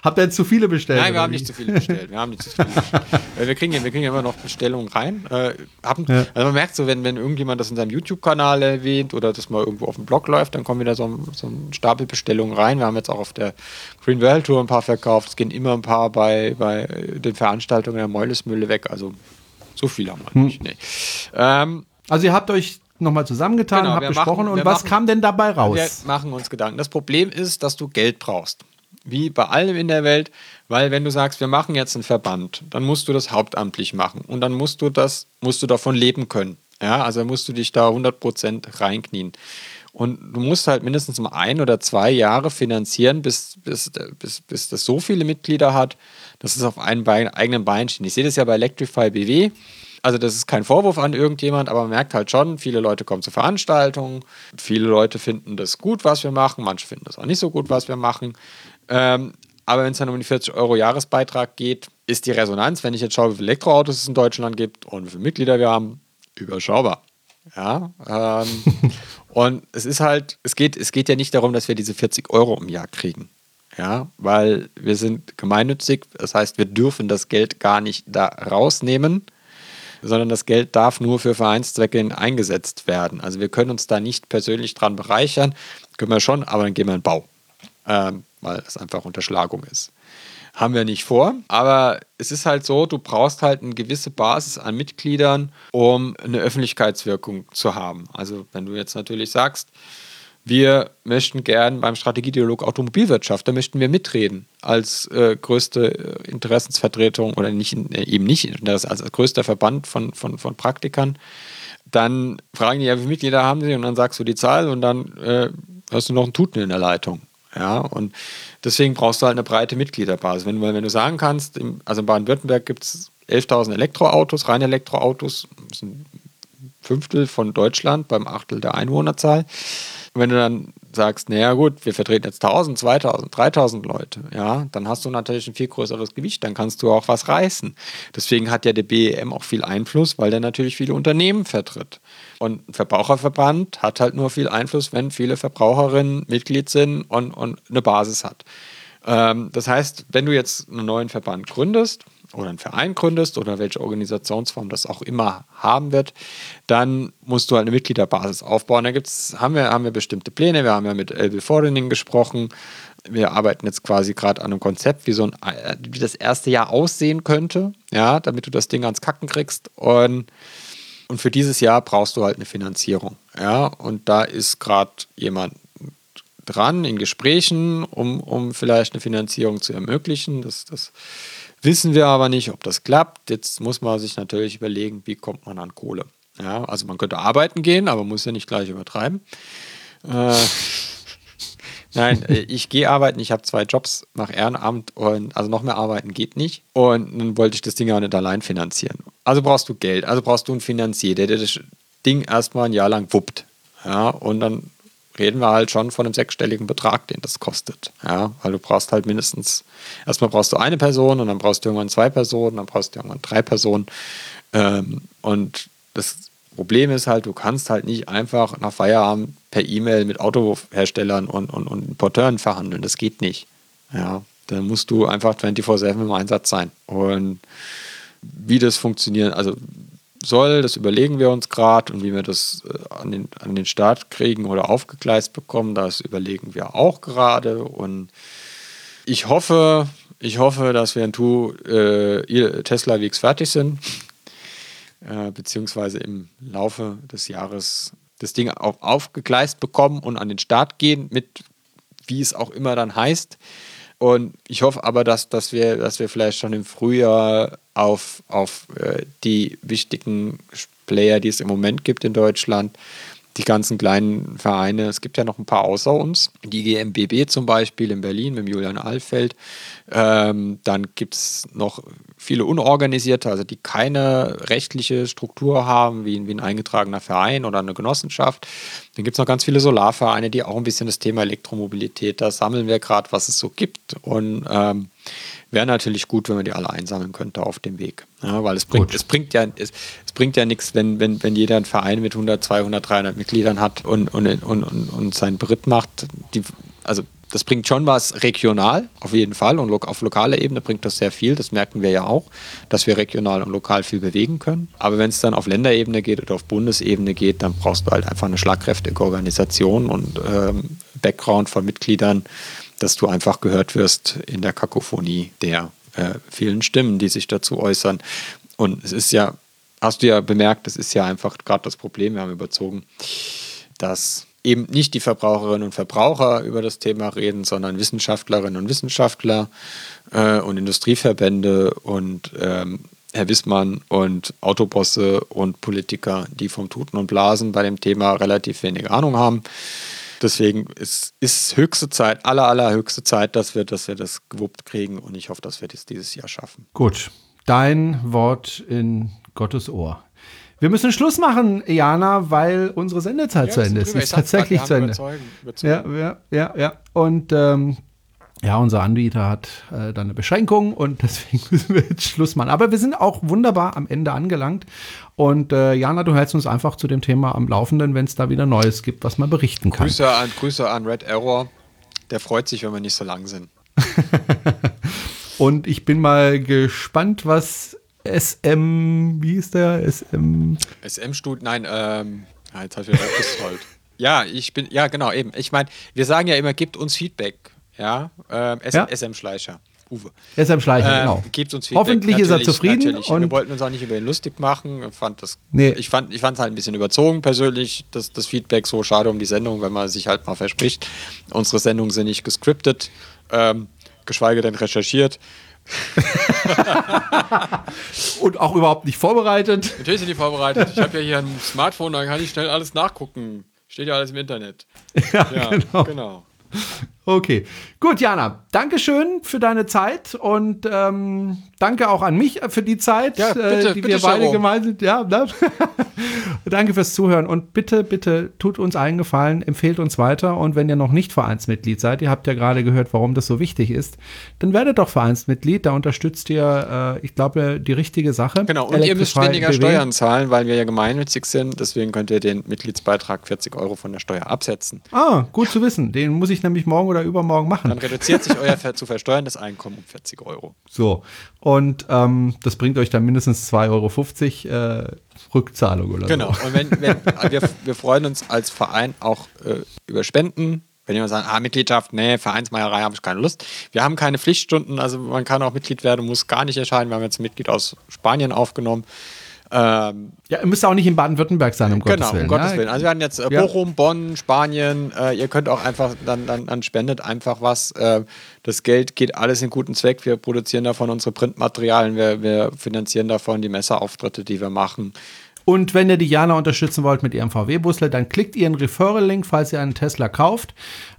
Habt ihr zu viele bestellt? Nein, wir haben nicht zu viele bestellt. Wir haben nicht zu viele bestellt. wir, kriegen, wir kriegen ja immer noch Bestellungen rein. Äh, haben, ja. Also man merkt so, wenn, wenn irgendjemand das in seinem YouTube-Kanal erwähnt oder das mal irgendwo auf dem Blog läuft, dann kommen wieder so, so ein Stapel Bestellungen rein. Wir haben jetzt auch auf der Green World Tour ein paar verkauft. Es gehen immer ein paar bei, bei den Veranstaltungen der Meulesmühle weg. Also so viele haben wir hm. nicht. Nee. Ähm, also ihr habt euch nochmal zusammengetan, genau, habt besprochen machen, und was machen, kam denn dabei raus? Wir machen uns Gedanken. Das Problem ist, dass du Geld brauchst wie bei allem in der Welt, weil wenn du sagst, wir machen jetzt einen Verband, dann musst du das hauptamtlich machen und dann musst du das, musst du davon leben können. Ja, also musst du dich da 100% reinknien. Und du musst halt mindestens mal ein oder zwei Jahre finanzieren, bis, bis, bis, bis das so viele Mitglieder hat, dass es auf einem Bein, eigenen Bein steht. Ich sehe das ja bei Electrify BW. Also das ist kein Vorwurf an irgendjemand, aber man merkt halt schon, viele Leute kommen zu Veranstaltungen, viele Leute finden das gut, was wir machen, manche finden das auch nicht so gut, was wir machen. Ähm, aber wenn es dann um die 40 Euro Jahresbeitrag geht, ist die Resonanz, wenn ich jetzt schaue, wie viele Elektroautos es in Deutschland gibt und wie viele Mitglieder wir haben, überschaubar. Ja, ähm, und es ist halt, es geht, es geht ja nicht darum, dass wir diese 40 Euro im Jahr kriegen. Ja, weil wir sind gemeinnützig, das heißt, wir dürfen das Geld gar nicht da rausnehmen, sondern das Geld darf nur für Vereinszwecke eingesetzt werden. Also wir können uns da nicht persönlich dran bereichern, können wir schon, aber dann gehen wir in den Bau. Ähm, weil es einfach Unterschlagung ist. Haben wir nicht vor, aber es ist halt so, du brauchst halt eine gewisse Basis an Mitgliedern, um eine Öffentlichkeitswirkung zu haben. Also wenn du jetzt natürlich sagst, wir möchten gern beim Strategiedialog Automobilwirtschaft, da möchten wir mitreden als äh, größte äh, Interessensvertretung oder nicht, äh, eben nicht als, als größter Verband von, von, von Praktikern. Dann fragen die ja, wie viele Mitglieder haben sie und dann sagst du die Zahl und dann äh, hast du noch einen Tuten in der Leitung. Ja, und deswegen brauchst du halt eine breite Mitgliederbasis. Wenn, wenn du sagen kannst, im, also in Baden-Württemberg gibt es 11.000 Elektroautos, reine Elektroautos, das ist ein Fünftel von Deutschland beim Achtel der Einwohnerzahl. Und wenn du dann sagst, naja gut, wir vertreten jetzt 1000, 2000, 3000 Leute, ja, dann hast du natürlich ein viel größeres Gewicht, dann kannst du auch was reißen. Deswegen hat ja der BEM auch viel Einfluss, weil der natürlich viele Unternehmen vertritt. Und ein Verbraucherverband hat halt nur viel Einfluss, wenn viele Verbraucherinnen Mitglied sind und, und eine Basis hat. Ähm, das heißt, wenn du jetzt einen neuen Verband gründest, oder einen Verein gründest oder welche Organisationsform das auch immer haben wird, dann musst du halt eine Mitgliederbasis aufbauen. Da gibt's, haben, wir, haben wir bestimmte Pläne. Wir haben ja mit Elbe Forening gesprochen. Wir arbeiten jetzt quasi gerade an einem Konzept, wie so ein, äh, wie das erste Jahr aussehen könnte, ja, damit du das Ding ans Kacken kriegst. Und, und für dieses Jahr brauchst du halt eine Finanzierung. Ja, und da ist gerade jemand dran in Gesprächen, um, um vielleicht eine Finanzierung zu ermöglichen. Das, das wissen wir aber nicht, ob das klappt. Jetzt muss man sich natürlich überlegen, wie kommt man an Kohle. Ja, also man könnte arbeiten gehen, aber muss ja nicht gleich übertreiben. Äh, Nein, äh, ich gehe arbeiten, ich habe zwei Jobs, mache Ehrenamt und also noch mehr arbeiten geht nicht. Und dann wollte ich das Ding auch nicht allein finanzieren. Also brauchst du Geld, also brauchst du einen Finanzier, der das Ding erstmal ein Jahr lang wuppt. Ja, und dann reden wir halt schon von einem sechsstelligen Betrag, den das kostet. Ja, weil du brauchst halt mindestens, erstmal brauchst du eine Person und dann brauchst du irgendwann zwei Personen, dann brauchst du irgendwann drei Personen. Ähm, und das Problem ist halt, du kannst halt nicht einfach nach Feierabend per E-Mail mit Autoherstellern und, und, und Importeuren verhandeln. Das geht nicht. Ja, dann musst du einfach 24-7 im Einsatz sein. Und wie das funktionieren, also soll, das überlegen wir uns gerade und wie wir das äh, an den, an den Start kriegen oder aufgegleist bekommen, das überlegen wir auch gerade. Und ich hoffe, ich hoffe, dass wir in äh, Tesla Weeks fertig sind, äh, beziehungsweise im Laufe des Jahres das Ding auf, aufgegleist bekommen und an den Start gehen, mit wie es auch immer dann heißt. Und ich hoffe aber, dass, dass, wir, dass wir vielleicht schon im Frühjahr auf, auf äh, die wichtigen Player, die es im Moment gibt in Deutschland, die ganzen kleinen Vereine, es gibt ja noch ein paar außer uns, die GMBB zum Beispiel in Berlin mit Julian Alfeld. Ähm, dann gibt es noch viele Unorganisierte, also die keine rechtliche Struktur haben, wie, wie ein eingetragener Verein oder eine Genossenschaft. Dann gibt es noch ganz viele Solarvereine, die auch ein bisschen das Thema Elektromobilität, da sammeln wir gerade, was es so gibt. Und ähm, wäre natürlich gut, wenn man die alle einsammeln könnte auf dem Weg. Ja, weil es bringt, es bringt ja, es, es bringt ja nichts, wenn, wenn, wenn jeder einen Verein mit 100, 200, 300 Mitgliedern hat und, und, und, und, und seinen Beritt macht. Die, also das bringt schon was regional, auf jeden Fall. Und auf lokaler Ebene bringt das sehr viel. Das merken wir ja auch, dass wir regional und lokal viel bewegen können. Aber wenn es dann auf Länderebene geht oder auf Bundesebene geht, dann brauchst du halt einfach eine schlagkräftige Organisation und ähm, Background von Mitgliedern, dass du einfach gehört wirst in der Kakophonie der äh, vielen Stimmen, die sich dazu äußern. Und es ist ja, hast du ja bemerkt, es ist ja einfach gerade das Problem, wir haben überzogen, dass eben nicht die Verbraucherinnen und Verbraucher über das Thema reden, sondern Wissenschaftlerinnen und Wissenschaftler äh, und Industrieverbände und ähm, Herr Wissmann und Autobosse und Politiker, die vom Tuten und Blasen bei dem Thema relativ wenig Ahnung haben. Deswegen ist, ist höchste Zeit, aller, allerhöchste Zeit, dass wir, dass wir das gewuppt kriegen und ich hoffe, dass wir das dieses Jahr schaffen. Gut, dein Wort in Gottes Ohr. Wir müssen Schluss machen, Jana, weil unsere Sendezeit ja, zu Ende ist. Ist tatsächlich zu Ende. Überzeugen, überzeugen. Ja, ja, ja, ja. Und ähm, ja, unser Anbieter hat äh, da eine Beschränkung und deswegen müssen wir jetzt Schluss machen. Aber wir sind auch wunderbar am Ende angelangt. Und äh, Jana, du hältst uns einfach zu dem Thema am Laufenden, wenn es da wieder Neues gibt, was man berichten kann. Grüße an, Grüße an Red Error. Der freut sich, wenn wir nicht so lang sind. und ich bin mal gespannt, was SM, wie ist der? SM. SM-Stud, nein, ähm, jetzt habe ich wieder ausgerollt. ja, ich bin, ja, genau, eben. Ich meine, wir sagen ja immer, gebt uns Feedback. Ja, ähm, ja? SM Schleicher. Uwe. SM Schleicher, ähm, genau. Gebt uns Feedback. Hoffentlich natürlich, ist er zufrieden. Und wir wollten uns auch nicht über ihn lustig machen. Fand das, nee. Ich fand es halt ein bisschen überzogen persönlich, das, das Feedback so schade um die Sendung, wenn man sich halt mal verspricht. Unsere Sendungen sind nicht gescriptet, ähm, geschweige denn recherchiert. und auch überhaupt nicht vorbereitet. Natürlich sind die vorbereitet. Ich habe ja hier ein Smartphone, da kann ich schnell alles nachgucken. Steht ja alles im Internet. Ja, ja genau. genau. Okay, gut, Jana, danke schön für deine Zeit und ähm, danke auch an mich für die Zeit, ja, bitte, äh, die bitte wir beide gemeinsam. Ja, ne? danke fürs Zuhören und bitte, bitte tut uns allen Gefallen, empfehlt uns weiter und wenn ihr noch nicht Vereinsmitglied seid, ihr habt ja gerade gehört, warum das so wichtig ist, dann werdet doch Vereinsmitglied. Da unterstützt ihr, äh, ich glaube, die richtige Sache. Genau. Und ihr müsst weniger BW. Steuern zahlen, weil wir ja gemeinnützig sind. Deswegen könnt ihr den Mitgliedsbeitrag 40 Euro von der Steuer absetzen. Ah, gut zu wissen. Den muss ich nämlich morgen oder übermorgen machen. Dann reduziert sich euer zu versteuerndes Einkommen um 40 Euro. So. Und ähm, das bringt euch dann mindestens 2,50 Euro äh, Rückzahlung oder Genau. so. Und wenn, wenn wir, wir freuen uns als Verein auch äh, über Spenden. Wenn jemand sagt, ah, Mitgliedschaft, nee, Vereinsmeierei habe ich keine Lust. Wir haben keine Pflichtstunden, also man kann auch Mitglied werden, muss gar nicht erscheinen. Wir haben jetzt ein Mitglied aus Spanien aufgenommen. Ähm, Ja, ihr müsst auch nicht in Baden-Württemberg sein, um genau, Gottes Willen. um Gottes ja? Willen. Also wir hatten jetzt äh, Ja. Bochum, Bonn, Spanien. Äh, ihr könnt auch einfach, dann, dann, dann spendet einfach was. Äh, das Geld geht alles in guten Zweck. Wir produzieren davon unsere Printmaterialien. Wir, wir finanzieren davon die Messerauftritte, die wir machen. Und wenn ihr die Jana unterstützen wollt mit ihrem VW-Busle, dann klickt ihren Referral-Link, falls ihr einen Tesla kauft.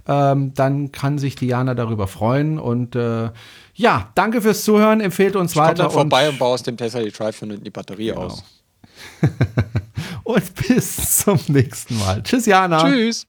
Ähm, dann kann sich Diana darüber freuen. Und äh, ja, danke fürs Zuhören. Empfehlt uns Komm weiter. dann vorbei und, und baue aus dem Tesla die Drive und die Batterie Genau. aus. und bis zum nächsten Mal. Tschüss, Jana. Tschüss.